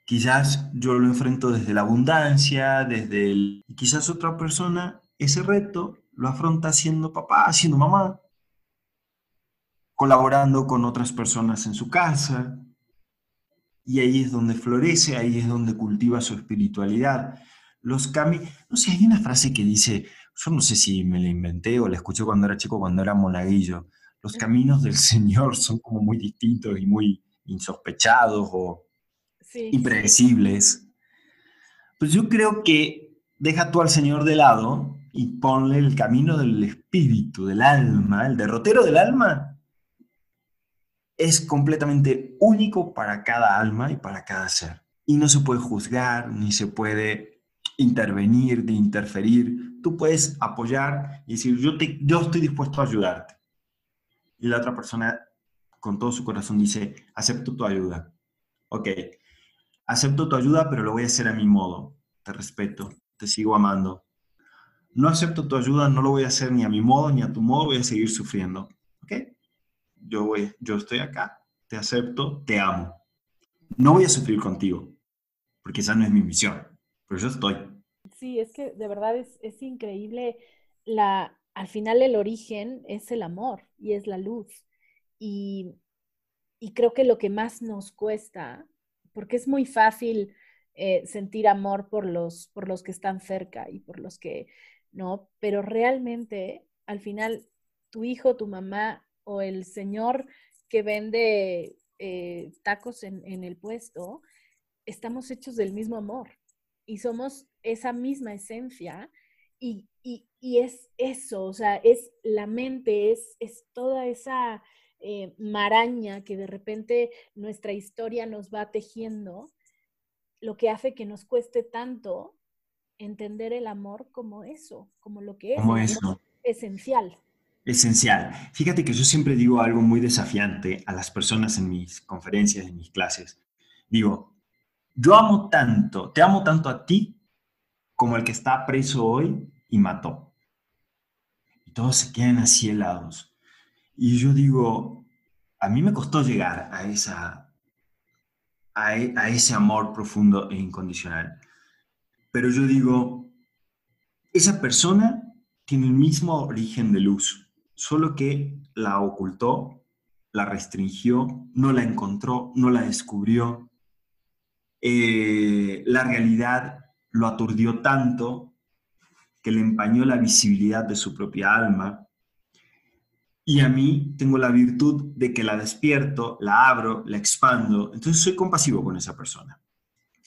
Quizás yo lo enfrento desde la abundancia, desde el... Y quizás otra persona ese reto lo afronta siendo papá, siendo mamá, colaborando con otras personas en su casa. Y ahí es donde florece, ahí es donde cultiva su espiritualidad. los caminos, no sé, hay una frase que dice, yo no sé si me la inventé o la escuché cuando era chico, cuando era monaguillo, los caminos del Señor son como muy distintos y muy insospechados o impredecibles. Pues yo creo que deja tú al Señor de lado y ponle el camino del espíritu, del alma, el derrotero del alma. Es completamente único para cada alma y para cada ser. Y no se puede juzgar, ni se puede intervenir, ni interferir. Tú puedes apoyar y decir, yo, te, yo estoy dispuesto a ayudarte. Y la otra persona con todo su corazón dice, acepto tu ayuda. Ok, acepto tu ayuda, pero lo voy a hacer a mi modo. Te respeto, te sigo amando, no acepto tu ayuda, no lo voy a hacer ni a mi modo ni a tu modo, voy a seguir sufriendo. Yo, voy, yo estoy acá, te acepto, te amo. No voy a sufrir contigo, porque esa no es mi misión, pero yo estoy. Sí, es que de verdad es, es increíble. La, al final el origen es el amor y es la luz. Y, y creo que lo que más nos cuesta, porque es muy fácil eh, sentir amor por los, por los que están cerca y por los que ¿no? Pero realmente, al final, tu hijo, tu mamá o el señor que vende eh, tacos en, el puesto, estamos hechos del mismo amor y somos esa misma esencia y, es eso, o sea, es la mente, es, es toda esa eh, maraña que de repente nuestra historia nos va tejiendo, lo que hace que nos cueste tanto entender el amor como eso, como lo que es. Como eso. Esencial. Esencial. Fíjate que yo siempre digo algo muy desafiante a las personas en mis conferencias, en mis clases. Digo, yo amo tanto, te amo tanto a ti como el que está preso hoy y mató. Y todos se quedan así helados. Y yo digo, a mí me costó llegar a, esa, a, e, a ese amor profundo e incondicional. Pero yo digo, esa persona tiene el mismo origen de luz, solo que la ocultó, la restringió, no la encontró, no la descubrió. Eh, la realidad lo aturdió tanto que le empañó la visibilidad de su propia alma. Y a mí tengo la virtud de que la despierto, la abro, la expando. Entonces soy compasivo con esa persona.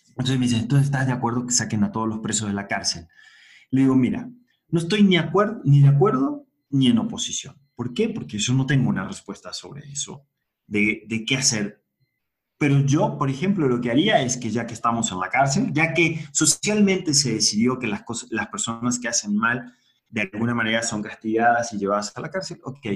Entonces me dice, entonces estás de acuerdo que saquen a todos los presos de la cárcel? Le digo, mira, no estoy ni, ni de acuerdo ni en oposición. ¿Por qué? Porque yo no tengo una respuesta sobre eso, de, qué hacer. Pero yo, por ejemplo, lo que haría es que ya que estamos en la cárcel, ya que socialmente se decidió que las, cosas, las personas que hacen mal de alguna manera son castigadas y llevadas a la cárcel, ok,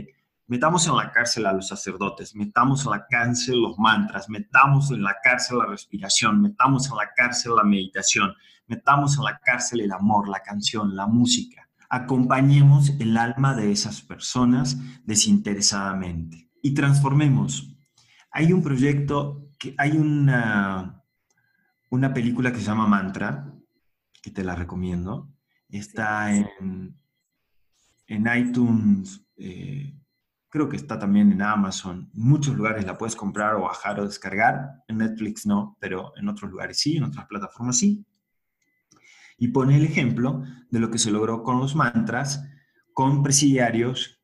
Metamos en la cárcel a los sacerdotes, metamos en la cárcel los mantras, metamos en la cárcel la respiración, metamos en la cárcel la meditación, metamos en la cárcel el amor, la canción, la música. Acompañemos el alma de esas personas desinteresadamente y transformemos. Hay un proyecto, que hay una, una película que se llama Mantra, que te la recomiendo. Está en, en iTunes. Eh, Creo que está también en Amazon. En muchos lugares la puedes comprar o bajar o descargar. En Netflix no, pero en otros lugares sí, en otras plataformas sí. Y pone el ejemplo de lo que se logró con los mantras con presidiarios,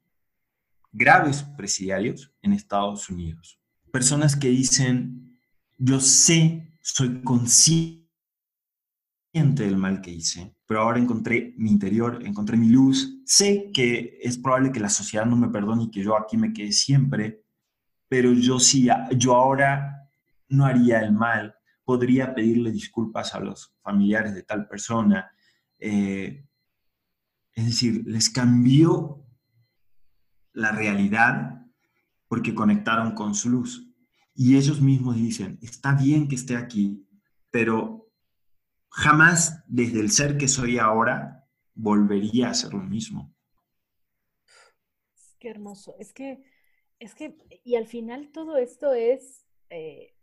graves presidiarios en Estados Unidos. Personas que dicen, yo sé, soy consciente del mal que hice, pero ahora encontré mi interior, encontré mi luz. Sé que es probable que la sociedad no me perdone y que yo aquí me quede siempre, pero yo sí, yo ahora no haría el mal. Podría pedirle disculpas a los familiares de tal persona. Eh, es decir, les cambió la realidad porque conectaron con su luz. Y ellos mismos dicen, está bien que esté aquí, pero jamás desde el ser que soy ahora volvería a ser lo mismo. Qué hermoso. Es que, es que, y al final todo esto es, eh,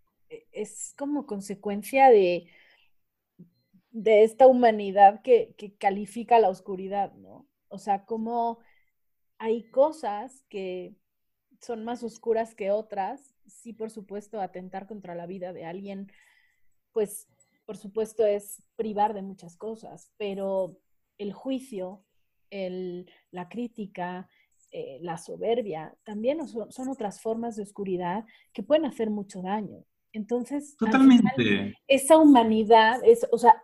es como consecuencia de, de esta humanidad que, que califica la oscuridad, ¿no? O sea, como hay cosas que son más oscuras que otras, sí, por supuesto, atentar contra la vida de alguien, pues por supuesto, es privar de muchas cosas, pero el juicio, la crítica, eh, la soberbia, también son, otras formas de oscuridad que pueden hacer mucho daño. Entonces, Totalmente. esa humanidad, es, o sea,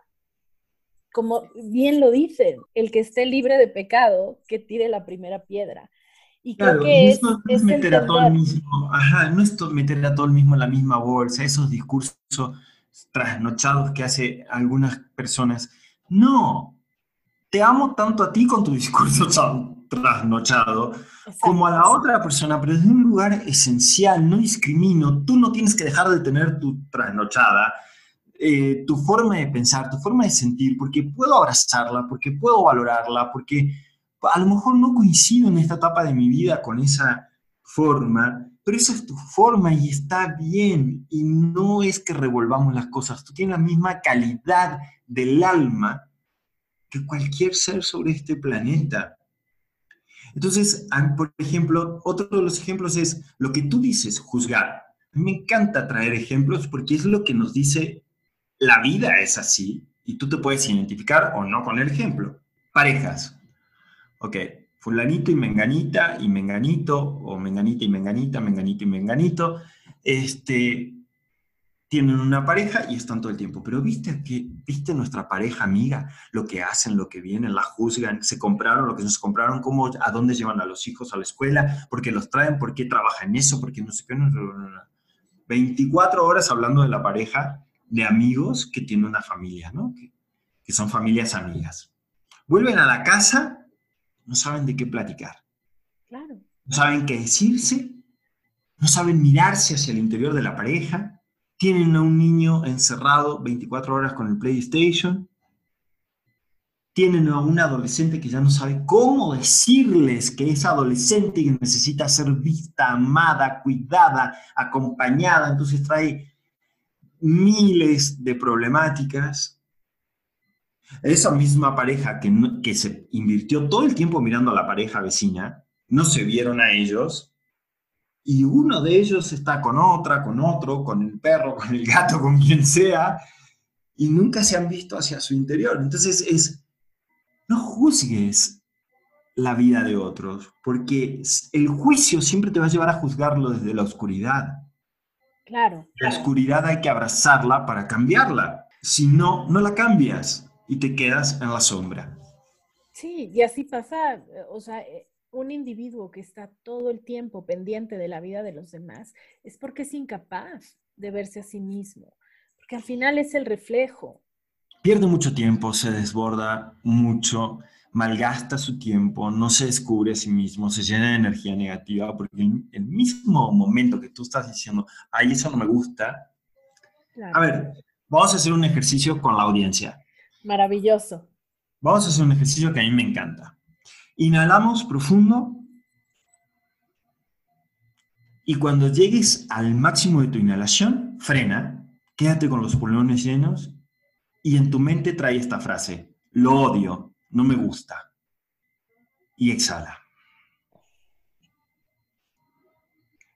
como bien lo dicen, el que esté libre de pecado, que tire la primera piedra. Y creo que es, no es, meter a todo el mismo, ajá, no es meter a todo el mismo en la misma bolsa, esos discursos trasnochados que hace algunas personas. No, te amo tanto a ti con tu discurso trasnochado como a la otra persona, pero desde un lugar esencial, no discrimino, tú no tienes que dejar de tener tu trasnochada, eh, tu forma de pensar, tu forma de sentir, porque puedo abrazarla, porque puedo valorarla, porque a lo mejor no coincido en esta etapa de mi vida con esa forma, pero esa es tu forma y está bien, y no es que revolvamos las cosas, tú tienes la misma calidad del alma que cualquier ser sobre este planeta. Entonces, por ejemplo, otro de los ejemplos es lo que tú dices, juzgar. Me encanta traer ejemplos porque es lo que nos dice la vida es así y tú te puedes identificar o no con el ejemplo. Parejas. Ok, fulanito y menganita y menganito, o menganita y menganita, menganito y menganito, este, tienen una pareja y están todo el tiempo. Pero viste que, viste nuestra pareja amiga, lo que hacen, lo que vienen, la juzgan, se compraron lo que se compraron, cómo, a dónde llevan a los hijos a la escuela, por qué los traen, por qué trabajan en eso, porque no sé qué. No, 24 horas hablando de la pareja de amigos que tienen una familia, ¿no? Que, que son familias amigas. Vuelven a la casa no saben de qué platicar. Claro. No saben qué decirse, no saben mirarse hacia el interior de la pareja, tienen a un niño encerrado 24 horas con el PlayStation, tienen a un adolescente que ya no sabe cómo decirles que es adolescente y que necesita ser vista, amada, cuidada, acompañada, entonces trae miles de problemáticas. Esa misma pareja que, que se invirtió todo el tiempo mirando a la pareja vecina, no se vieron a ellos, y uno de ellos está con otra, con otro, con el perro, con el gato, con quien sea, y nunca se han visto hacia su interior. Entonces es, no juzgues la vida de otros, porque el juicio siempre te va a llevar a juzgarlo desde la oscuridad. Claro. La oscuridad hay que abrazarla para cambiarla. Si no, no la cambias y te quedas en la sombra. Sí, y así pasa, o sea, eh, un individuo que está todo el tiempo pendiente de la vida de los demás es porque es incapaz de verse a sí mismo, porque al final es el reflejo. Pierde mucho tiempo, se desborda mucho, malgasta su tiempo, no se descubre a sí mismo, se llena de energía negativa, porque en el mismo momento que tú estás diciendo, ay, eso no me gusta. A ver, vamos a hacer un ejercicio con la audiencia. Maravilloso. Vamos a hacer un ejercicio que a mí me encanta. Inhalamos profundo y cuando llegues al máximo de tu inhalación, frena, quédate con los pulmones llenos y en tu mente trae esta frase, lo odio, no me gusta. Y exhala.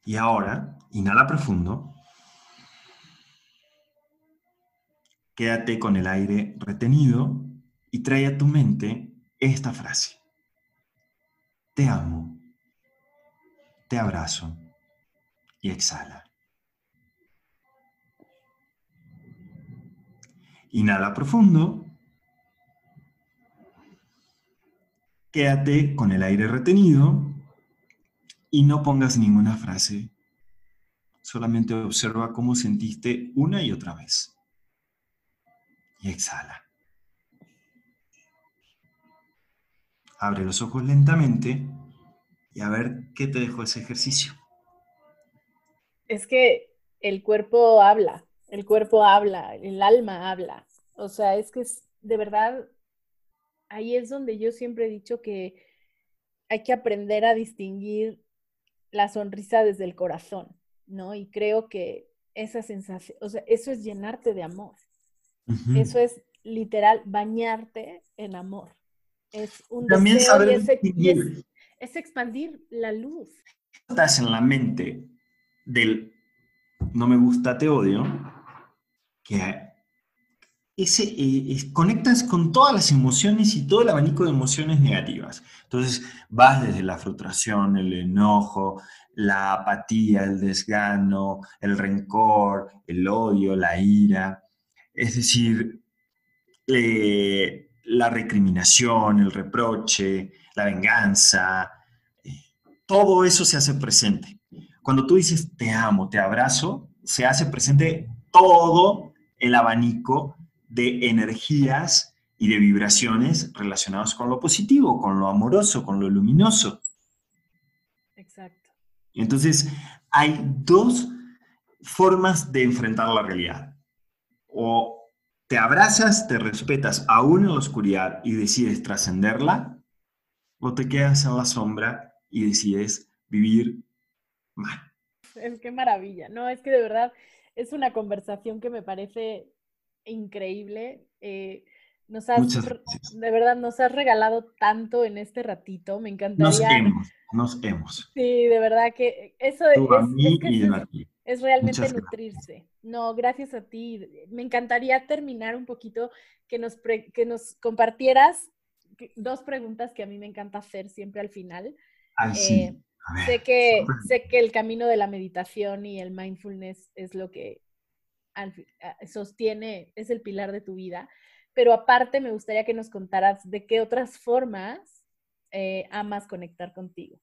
Y ahora, inhala profundo Quédate con el aire retenido y trae a tu mente esta frase. Te amo, te abrazo y exhala. Inhala profundo. Quédate con el aire retenido y no pongas ninguna frase. Solamente observa cómo sentiste una y otra vez y exhala. Abre los ojos lentamente y a ver qué te dejó ese ejercicio. Es que el cuerpo habla, el cuerpo habla, el alma habla. O sea, es que es de verdad, ahí es donde yo siempre he dicho que hay que aprender a distinguir la sonrisa desde el corazón, ¿no? Y creo que esa sensación, o sea, eso es llenarte de amor. Eso es literal bañarte en amor. Es un También saber es, es, expandir la luz. Estás en la mente del no me gusta, te odio, que ese, eh, conectas con todas las emociones y todo el abanico de emociones negativas. Entonces vas desde la frustración, el enojo, la apatía, el desgano, el rencor, el odio, la ira, es decir, eh, la recriminación, el reproche, la venganza, todo eso se hace presente. Cuando tú dices te amo, te abrazo, se hace presente todo el abanico de energías y de vibraciones relacionados con lo positivo, con lo amoroso, con lo luminoso. Exacto. Entonces, hay dos formas de enfrentar la realidad. O te abrazas, te respetas aún en la oscuridad y decides trascenderla, o te quedas en la sombra y decides vivir mal. Es que maravilla, ¿no? Es que de verdad es una conversación que me parece increíble. Eh, nos has, de verdad, nos has regalado tanto en este ratito. Me encantaría. Nos hemos, nos hemos. Sí, de verdad que eso es, es, realmente nutrirse. No, gracias a ti. Me encantaría terminar un poquito que nos, que nos compartieras dos preguntas que a mí me encanta hacer siempre al final. Eh, sé, que, sé que el camino de la meditación y el mindfulness es lo que sostiene, es el pilar de tu vida, pero aparte me gustaría que nos contaras de qué otras formas eh, amas conectar contigo.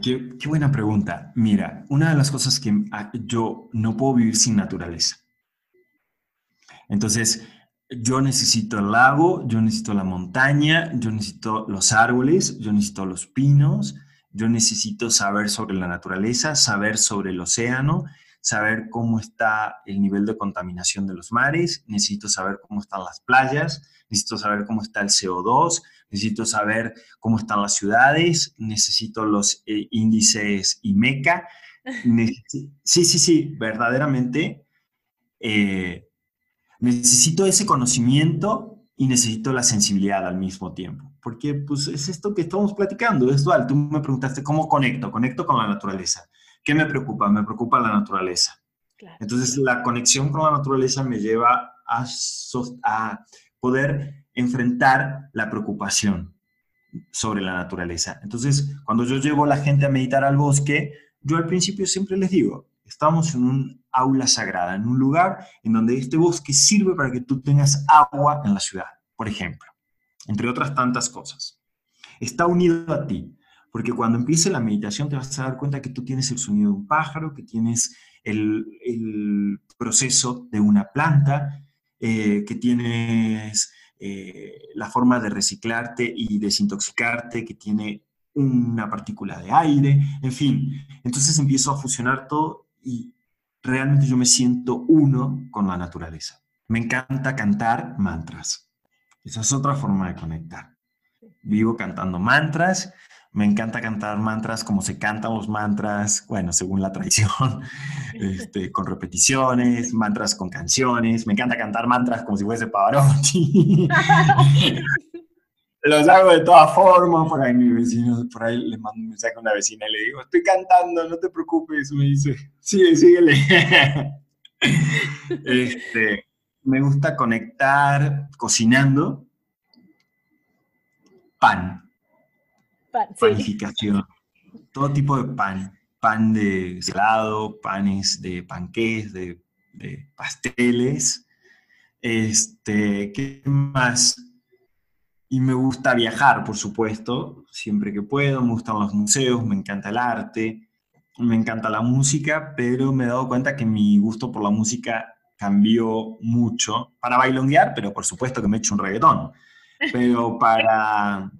Qué, buena pregunta. Mira, una de las cosas que ah, yo no puedo vivir sin naturaleza. Entonces, yo necesito el lago, yo necesito la montaña, yo necesito los árboles, yo necesito los pinos, yo necesito saber sobre la naturaleza, saber sobre el océano, saber cómo está el nivel de contaminación de los mares, necesito saber cómo están las playas, necesito saber cómo está el CO2, necesito saber cómo están las ciudades, necesito los eh, índices IMECA. sí, sí, sí, verdaderamente. Eh, necesito ese conocimiento y necesito la sensibilidad al mismo tiempo, porque pues es esto que estamos platicando, es dual. Tú me preguntaste cómo conecto, conecto con la naturaleza. ¿Qué me preocupa? Me preocupa la naturaleza. Entonces la conexión con la naturaleza me lleva a, a poder enfrentar la preocupación sobre la naturaleza. Entonces, cuando yo llevo a la gente a meditar al bosque, yo al principio siempre les digo, estamos en un aula sagrada, en un lugar en donde este bosque sirve para que tú tengas agua en la ciudad, por ejemplo, entre otras tantas cosas. Está unido a ti, porque cuando empiece la meditación te vas a dar cuenta que tú tienes el sonido de un pájaro, que tienes el, proceso de una planta, eh, que tienes eh, la forma de reciclarte y desintoxicarte, que tiene una partícula de aire, en fin. Entonces empiezo a fusionar todo y realmente yo me siento uno con la naturaleza. Me encanta cantar mantras. Esa es otra forma de conectar. Vivo cantando mantras. Me encanta cantar mantras como se cantan los mantras, bueno, según la tradición, este, con repeticiones, mantras con canciones. Me encanta cantar mantras como si fuese Pavarotti. los hago de todas formas, por ahí mi vecino, por ahí le mando un mensaje a una vecina y le digo, estoy cantando, no te preocupes, me dice, sigue, síguele. este, me gusta conectar cocinando pan, pan panificación, todo tipo de pan, pan de helado, panes de panqués, de, de pasteles, este, ¿qué más? Y me gusta viajar, por supuesto, siempre que puedo. Me gustan los museos, me encanta el arte, me encanta la música, pero me he dado cuenta que mi gusto por la música cambió mucho. Para bailonguear, pero por supuesto que me he hecho un reggaetón. Pero para...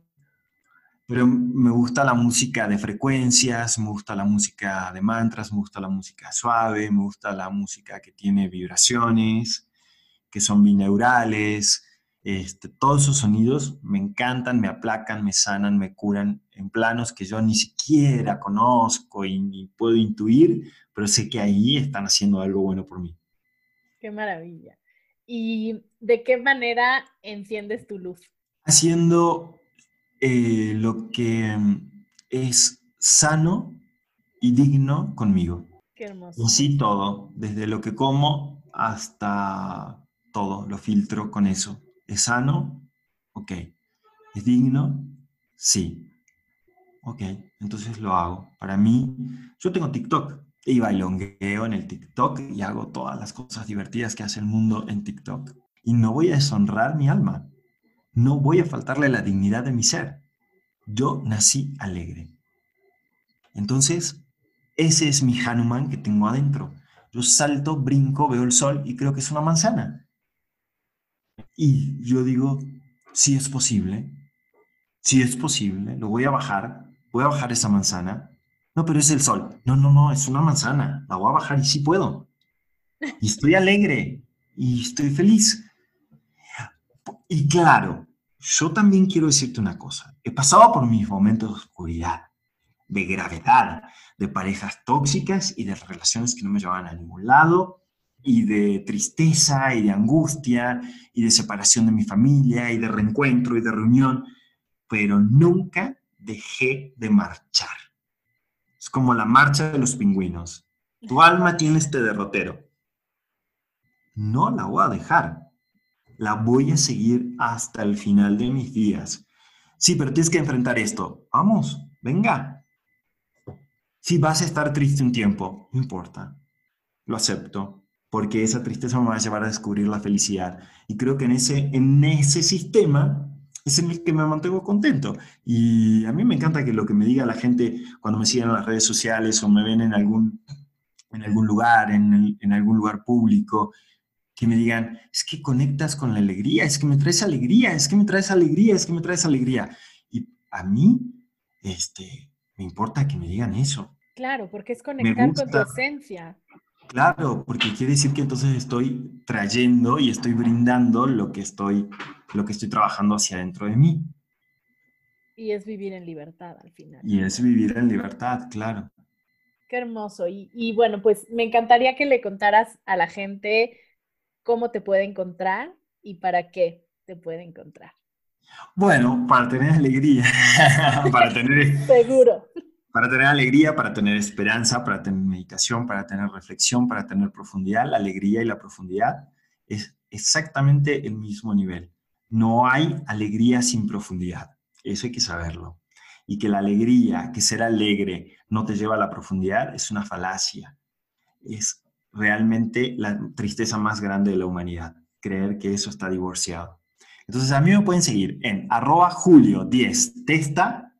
Pero me gusta la música de frecuencias, me gusta la música de mantras, me gusta la música suave, me gusta la música que tiene vibraciones, que son bineurales, este, todos esos sonidos me encantan, me aplacan, me sanan, me curan en planos que yo ni siquiera conozco y ni puedo intuir, pero sé que ahí están haciendo algo bueno por mí. Qué maravilla. ¿Y de qué manera enciendes tu luz? Haciendo eh, lo que es sano y digno conmigo. Qué hermoso. sí todo, desde lo que como hasta todo, lo filtro con eso. ¿Es sano? Ok. ¿Es digno? Sí. Ok, entonces lo hago. Para mí, yo tengo TikTok y bailongueo en el TikTok y hago todas las cosas divertidas que hace el mundo en TikTok. Y no voy a deshonrar mi alma. No voy a faltarle la dignidad de mi ser. Yo nací alegre. Entonces, ese es mi Hanuman que tengo adentro. Yo salto, brinco, veo el sol y creo que es una manzana. Y yo digo, si es posible, si es posible, lo voy a bajar, voy a bajar esa manzana. No, pero es el sol. No, no, no, es una manzana. La voy a bajar y sí puedo. Y estoy alegre y estoy feliz. Y claro, yo también quiero decirte una cosa. He pasado por mis momentos de oscuridad, de gravedad, de parejas tóxicas y de relaciones que no me llevaban a ningún lado, y de tristeza y de angustia y de separación de mi familia y de reencuentro y de reunión, pero nunca dejé de marchar. Es como la marcha de los pingüinos. Tu alma tiene este derrotero. No la voy a dejar. La voy a seguir hasta el final de mis días. Sí, pero tienes que enfrentar esto. Vamos, venga. Si vas a estar triste un tiempo, no importa. Lo acepto, porque esa tristeza me va a llevar a descubrir la felicidad. Y creo que en ese, en ese sistema es en el que me mantengo contento. Y a mí me encanta que lo que me diga la gente cuando me siguen en las redes sociales o me ven en algún, en algún lugar, en, en algún lugar público, que me digan, es que conectas con la alegría, es que me traes alegría, es que me traes alegría, es que me traes alegría. Y a mí, este, me importa que me digan eso. Claro, porque es conectar con tu esencia. Claro, porque quiere decir que entonces estoy trayendo y estoy brindando lo que estoy, lo que estoy trabajando hacia adentro de mí. Y es vivir en libertad al final. Y es vivir en libertad, claro. Qué hermoso. Y, y bueno, pues me encantaría que le contaras a la gente cómo te puede encontrar y para qué te puede encontrar. Bueno, para tener alegría, para tener... Seguro. Para tener alegría, para tener esperanza, para tener meditación, para tener reflexión, para tener profundidad, la alegría y la profundidad es exactamente el mismo nivel. No hay alegría sin profundidad. Eso hay que saberlo. Y que la alegría, que ser alegre, no te lleva a la profundidad, es una falacia. Es realmente la tristeza más grande de la humanidad, creer que eso está divorciado. Entonces a mí me pueden seguir en julio 10 testa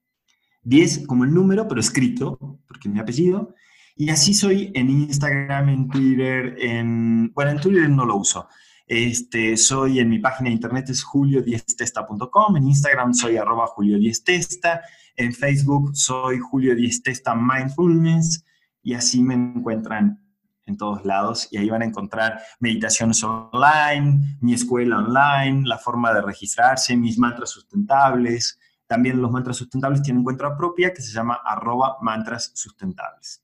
10 como el número, pero escrito, porque es mi apellido. Y así soy en Instagram, en Twitter, en... Bueno, en Twitter no lo uso. Este, soy en mi página de internet es julio10testa.com, en Instagram soy arroba julio10testa, en Facebook soy julio10testa mindfulness y así me encuentran en todos lados y ahí van a encontrar meditaciones online, mi escuela online, la forma de registrarse, mis mantras sustentables, también los mantras sustentables tienen cuenta propia que se llama arroba mantras sustentables.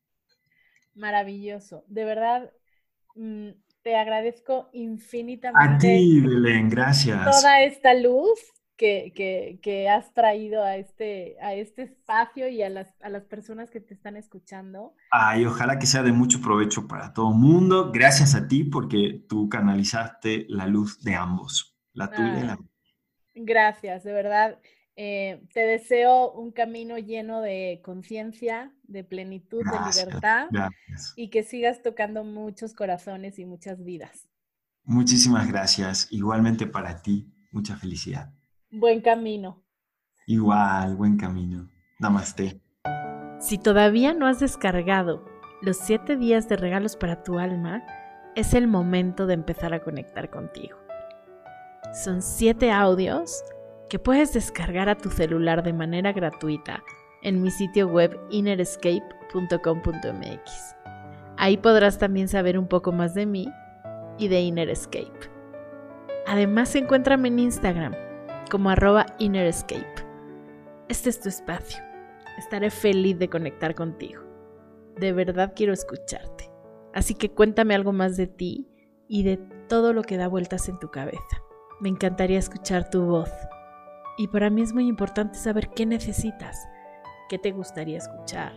Maravilloso. De verdad, mm, te agradezco infinitamente. A ti, Belén, gracias. Toda esta luz que, has traído a este, a este espacio y a las, a las personas que te están escuchando. Ay, ojalá que sea de mucho provecho para todo el mundo. Gracias a ti porque tú canalizaste la luz de ambos, la tuya y la mía. Gracias, de verdad. Eh, te deseo un camino lleno de conciencia, de plenitud, de libertad y que sigas tocando muchos corazones y muchas vidas. Muchísimas gracias. Igualmente para ti, mucha felicidad. Buen camino. Igual, buen camino. Namaste. Si todavía no has descargado los siete días de regalos para tu alma, es el momento de empezar a conectar contigo. Son siete audios que puedes descargar a tu celular de manera gratuita en mi sitio web innerescape.com.mx. Ahí podrás también saber un poco más de mí y de Innerescape. Además, encuéntrame en Instagram como arroba Innerescape. Este es tu espacio. Estaré feliz de conectar contigo. De verdad quiero escucharte. Así que cuéntame algo más de ti y de todo lo que da vueltas en tu cabeza. Me encantaría escuchar tu voz y para mí es muy importante saber qué necesitas, qué te gustaría escuchar,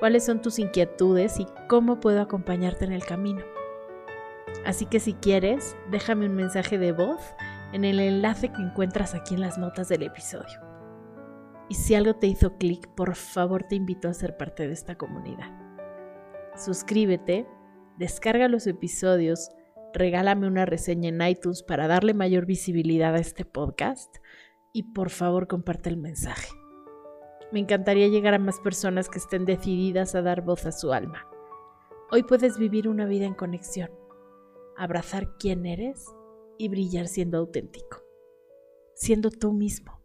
cuáles son tus inquietudes y cómo puedo acompañarte en el camino. Así que si quieres, déjame un mensaje de voz en el enlace que encuentras aquí en las notas del episodio. Y si algo te hizo clic, por favor te invito a ser parte de esta comunidad. Suscríbete, descarga los episodios, regálame una reseña en iTunes para darle mayor visibilidad a este podcast y por favor comparte el mensaje. Me encantaría llegar a más personas que estén decididas a dar voz a su alma. Hoy puedes vivir una vida en conexión, abrazar quién eres y brillar siendo auténtico, siendo tú mismo.